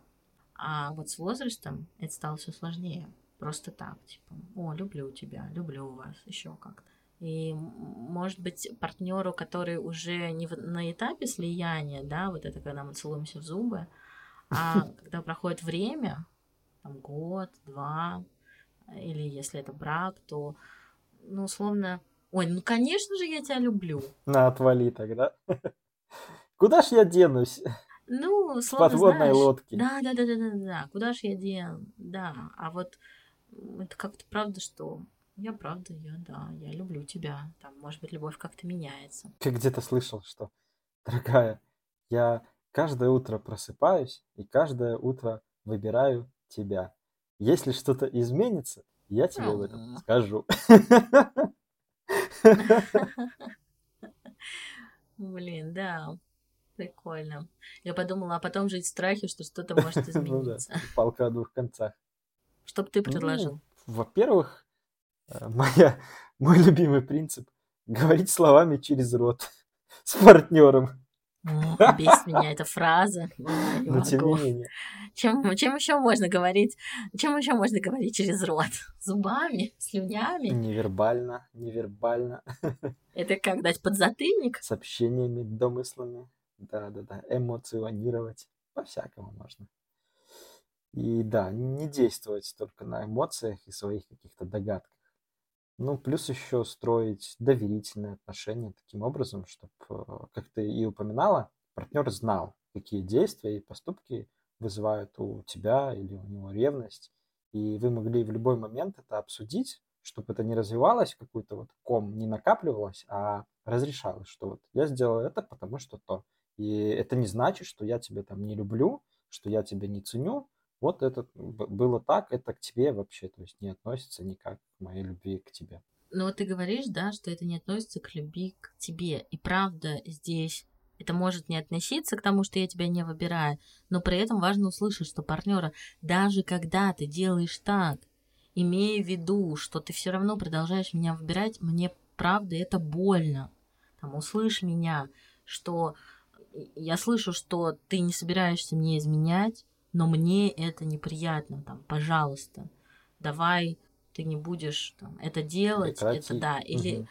Speaker 1: А вот с возрастом это стало все сложнее. Просто так, типа, о, люблю тебя, люблю вас, еще как-то. И, может быть, партнеру, который уже не на этапе слияния, да, вот это когда мы целуемся в зубы, а когда проходит время, там год, два, или если это брак, то, ну, условно, ой, ну, конечно же, я тебя люблю.
Speaker 2: На, отвали тогда. Куда ж я денусь?
Speaker 1: Ну, словно, Подводной знаешь, лодки. Да, да, да, да, да, да. Куда ж я дену? Да. А вот это как-то правда, что я правда, я, да, я люблю тебя. Там, может быть, любовь как-то меняется.
Speaker 2: Ты где-то слышал, что, дорогая, я каждое утро просыпаюсь и каждое утро выбираю тебя. Если что-то изменится, я тебе об этом скажу.
Speaker 1: Блин, да, прикольно. Я подумала, а потом жить в страхе, что что-то может измениться. Ну
Speaker 2: да, палка о двух концах.
Speaker 1: Что бы ты предложил? Ну,
Speaker 2: во-первых, Э, моя, мой любимый принцип – говорить словами через рот с партнером.
Speaker 1: Бесит меня эта фраза. Но тем не менее. Чем, чем еще можно говорить? Чем еще можно говорить через рот? Зубами? Слюнями?
Speaker 2: Невербально, невербально.
Speaker 1: Это как дать подзатыльник?
Speaker 2: Сообщениями, домыслами. Да-да-да. Эмоционировать. По-всякому можно. И да, не действовать только на эмоциях и своих каких-то догадках. Ну, плюс еще строить доверительные отношения таким образом, чтобы, э, как ты и упоминала, партнер знал, какие действия и поступки вызывают у тебя или у него ревность. И вы могли в любой момент это обсудить, чтобы это не развивалось, какой-то вот ком не накапливалось, а разрешалось, что вот я сделал это, потому что то. И это не значит, что я тебя там не люблю, что я тебя не ценю, вот это было так, это к тебе вообще, то есть не относится никак к моей любви к тебе.
Speaker 1: Ну вот ты говоришь, да, что это не относится к любви к тебе. И правда здесь это может не относиться к тому, что я тебя не выбираю, но при этом важно услышать, что партнера, даже когда ты делаешь так, имея в виду, что ты все равно продолжаешь меня выбирать, мне правда это больно. Там, услышь меня, что я слышу, что ты не собираешься мне изменять, но мне это неприятно, там, пожалуйста, давай ты не будешь там, это делать, Прекрати. это да, или,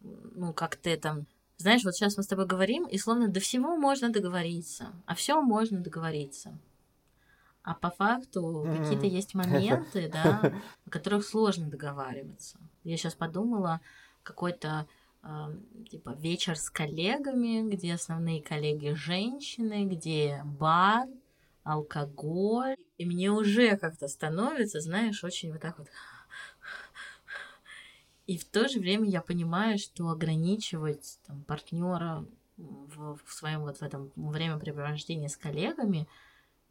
Speaker 1: угу. ну, как ты там, знаешь, вот сейчас мы с тобой говорим, и словно до всего можно договориться, а все можно договориться. А по факту mm какие-то есть моменты, да, о которых сложно договариваться. Я сейчас подумала, какой-то э, типа вечер с коллегами, где основные коллеги женщины, где бар, алкоголь. И мне уже как-то становится, знаешь, очень вот так вот. И в то же время я понимаю, что ограничивать там, партнера в, в своем вот в этом времяпрепровождении с коллегами,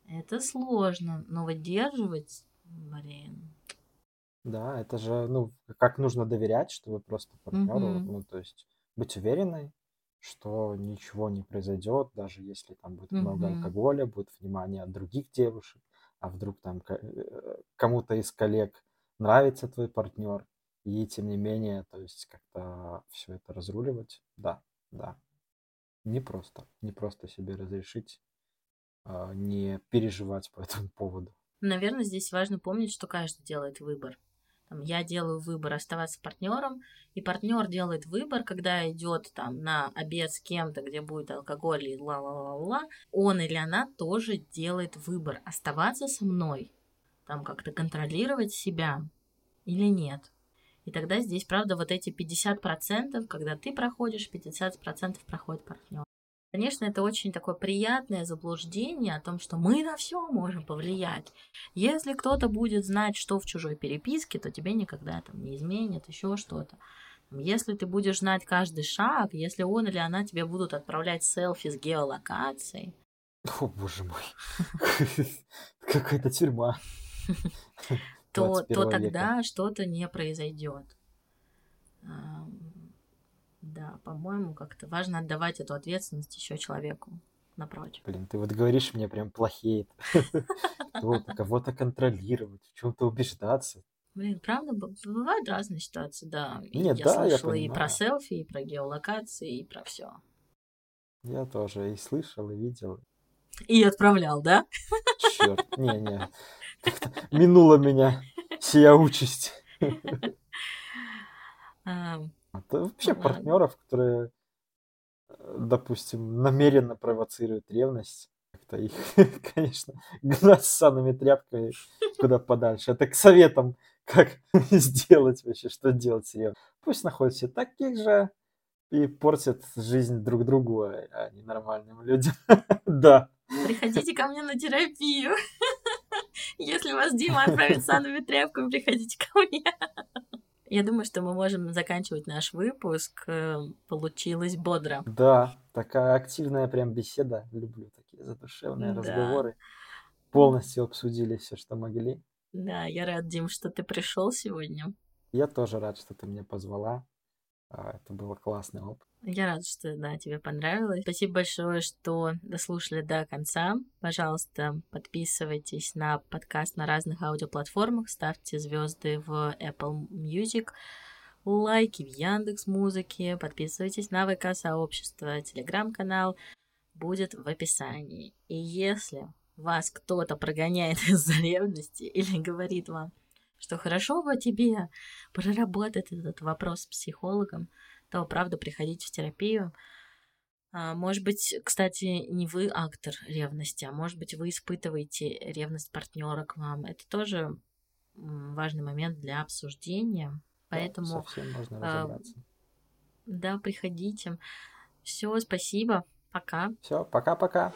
Speaker 1: это сложно, но выдерживать, блин.
Speaker 2: Да, это же, ну, как нужно доверять, чтобы просто партнеру, mm-hmm. ну, то есть быть уверенной, что ничего не произойдет, даже если там будет много алкоголя, будет внимание от других девушек, а вдруг там э, кому-то из коллег нравится твой партнер, и тем не менее, то есть как-то все это разруливать, да, да. Не просто, не просто себе разрешить а, не переживать по этому поводу.
Speaker 1: Наверное, здесь важно помнить, что каждый делает выбор. Там, я делаю выбор оставаться партнером, и партнер делает выбор, когда идет там на обед с кем-то, где будет алкоголь и ла-ла-ла-ла, он или она тоже делает выбор оставаться со мной, там как-то контролировать себя или нет. И тогда здесь, правда, вот эти 50%, когда ты проходишь, 50% проходит партнер. Конечно, это очень такое приятное заблуждение о том, что мы на все можем повлиять. Если кто-то будет знать, что в чужой переписке, то тебе никогда там не изменит, еще что-то. Если ты будешь знать каждый шаг, если он или она тебе будут отправлять селфи с геолокацией.
Speaker 2: О, боже мой. Какая-то тюрьма.
Speaker 1: То, то тогда что-то не произойдет. Да, по-моему, как-то важно отдавать эту ответственность еще человеку напротив.
Speaker 2: Блин, ты вот говоришь мне прям плохеет. Кого-то контролировать, в чем-то убеждаться.
Speaker 1: Блин, правда, бывают разные ситуации, да.
Speaker 2: Нет,
Speaker 1: я
Speaker 2: да,
Speaker 1: слышала
Speaker 2: я
Speaker 1: и про селфи, и про геолокации, и про все.
Speaker 2: Я тоже и слышал, и видел.
Speaker 1: И отправлял, да?
Speaker 2: Черт, не-не. Минула меня сия участь. Это вообще ну, партнеров, которые, э, допустим, намеренно провоцируют ревность, как-то их, конечно, гнать с санными тряпками куда подальше. Это к советам, как сделать вообще, что делать с ревностью. Пусть находят все таких же и портят жизнь друг другу, а, а не нормальным людям. да.
Speaker 1: Приходите ко мне на терапию. Если вас Дима отправит санными тряпками, приходите ко мне. Я думаю, что мы можем заканчивать наш выпуск. Э, получилось бодро.
Speaker 2: Да, такая активная прям беседа. Люблю такие задушевные да. разговоры. Полностью обсудили все, что могли.
Speaker 1: Да, я рад, Дим, что ты пришел сегодня.
Speaker 2: Я тоже рад, что ты меня позвала. А, это было классный опыт.
Speaker 1: Я рада, что да, тебе понравилось. Спасибо большое, что дослушали до конца. Пожалуйста, подписывайтесь на подкаст на разных аудиоплатформах, ставьте звезды в Apple Music, лайки в Яндекс Музыке, подписывайтесь на ВК сообщество, телеграм-канал будет в описании. И если вас кто-то прогоняет из-за ревности или говорит вам, что хорошо бы тебе проработать этот вопрос с психологом, то, правда, приходите в терапию. А, может быть, кстати, не вы актор ревности, а может быть, вы испытываете ревность партнера к вам. Это тоже важный момент для обсуждения. Поэтому... Да,
Speaker 2: совсем можно а, разобраться.
Speaker 1: Да, приходите. Все, спасибо. Пока.
Speaker 2: Все, пока-пока.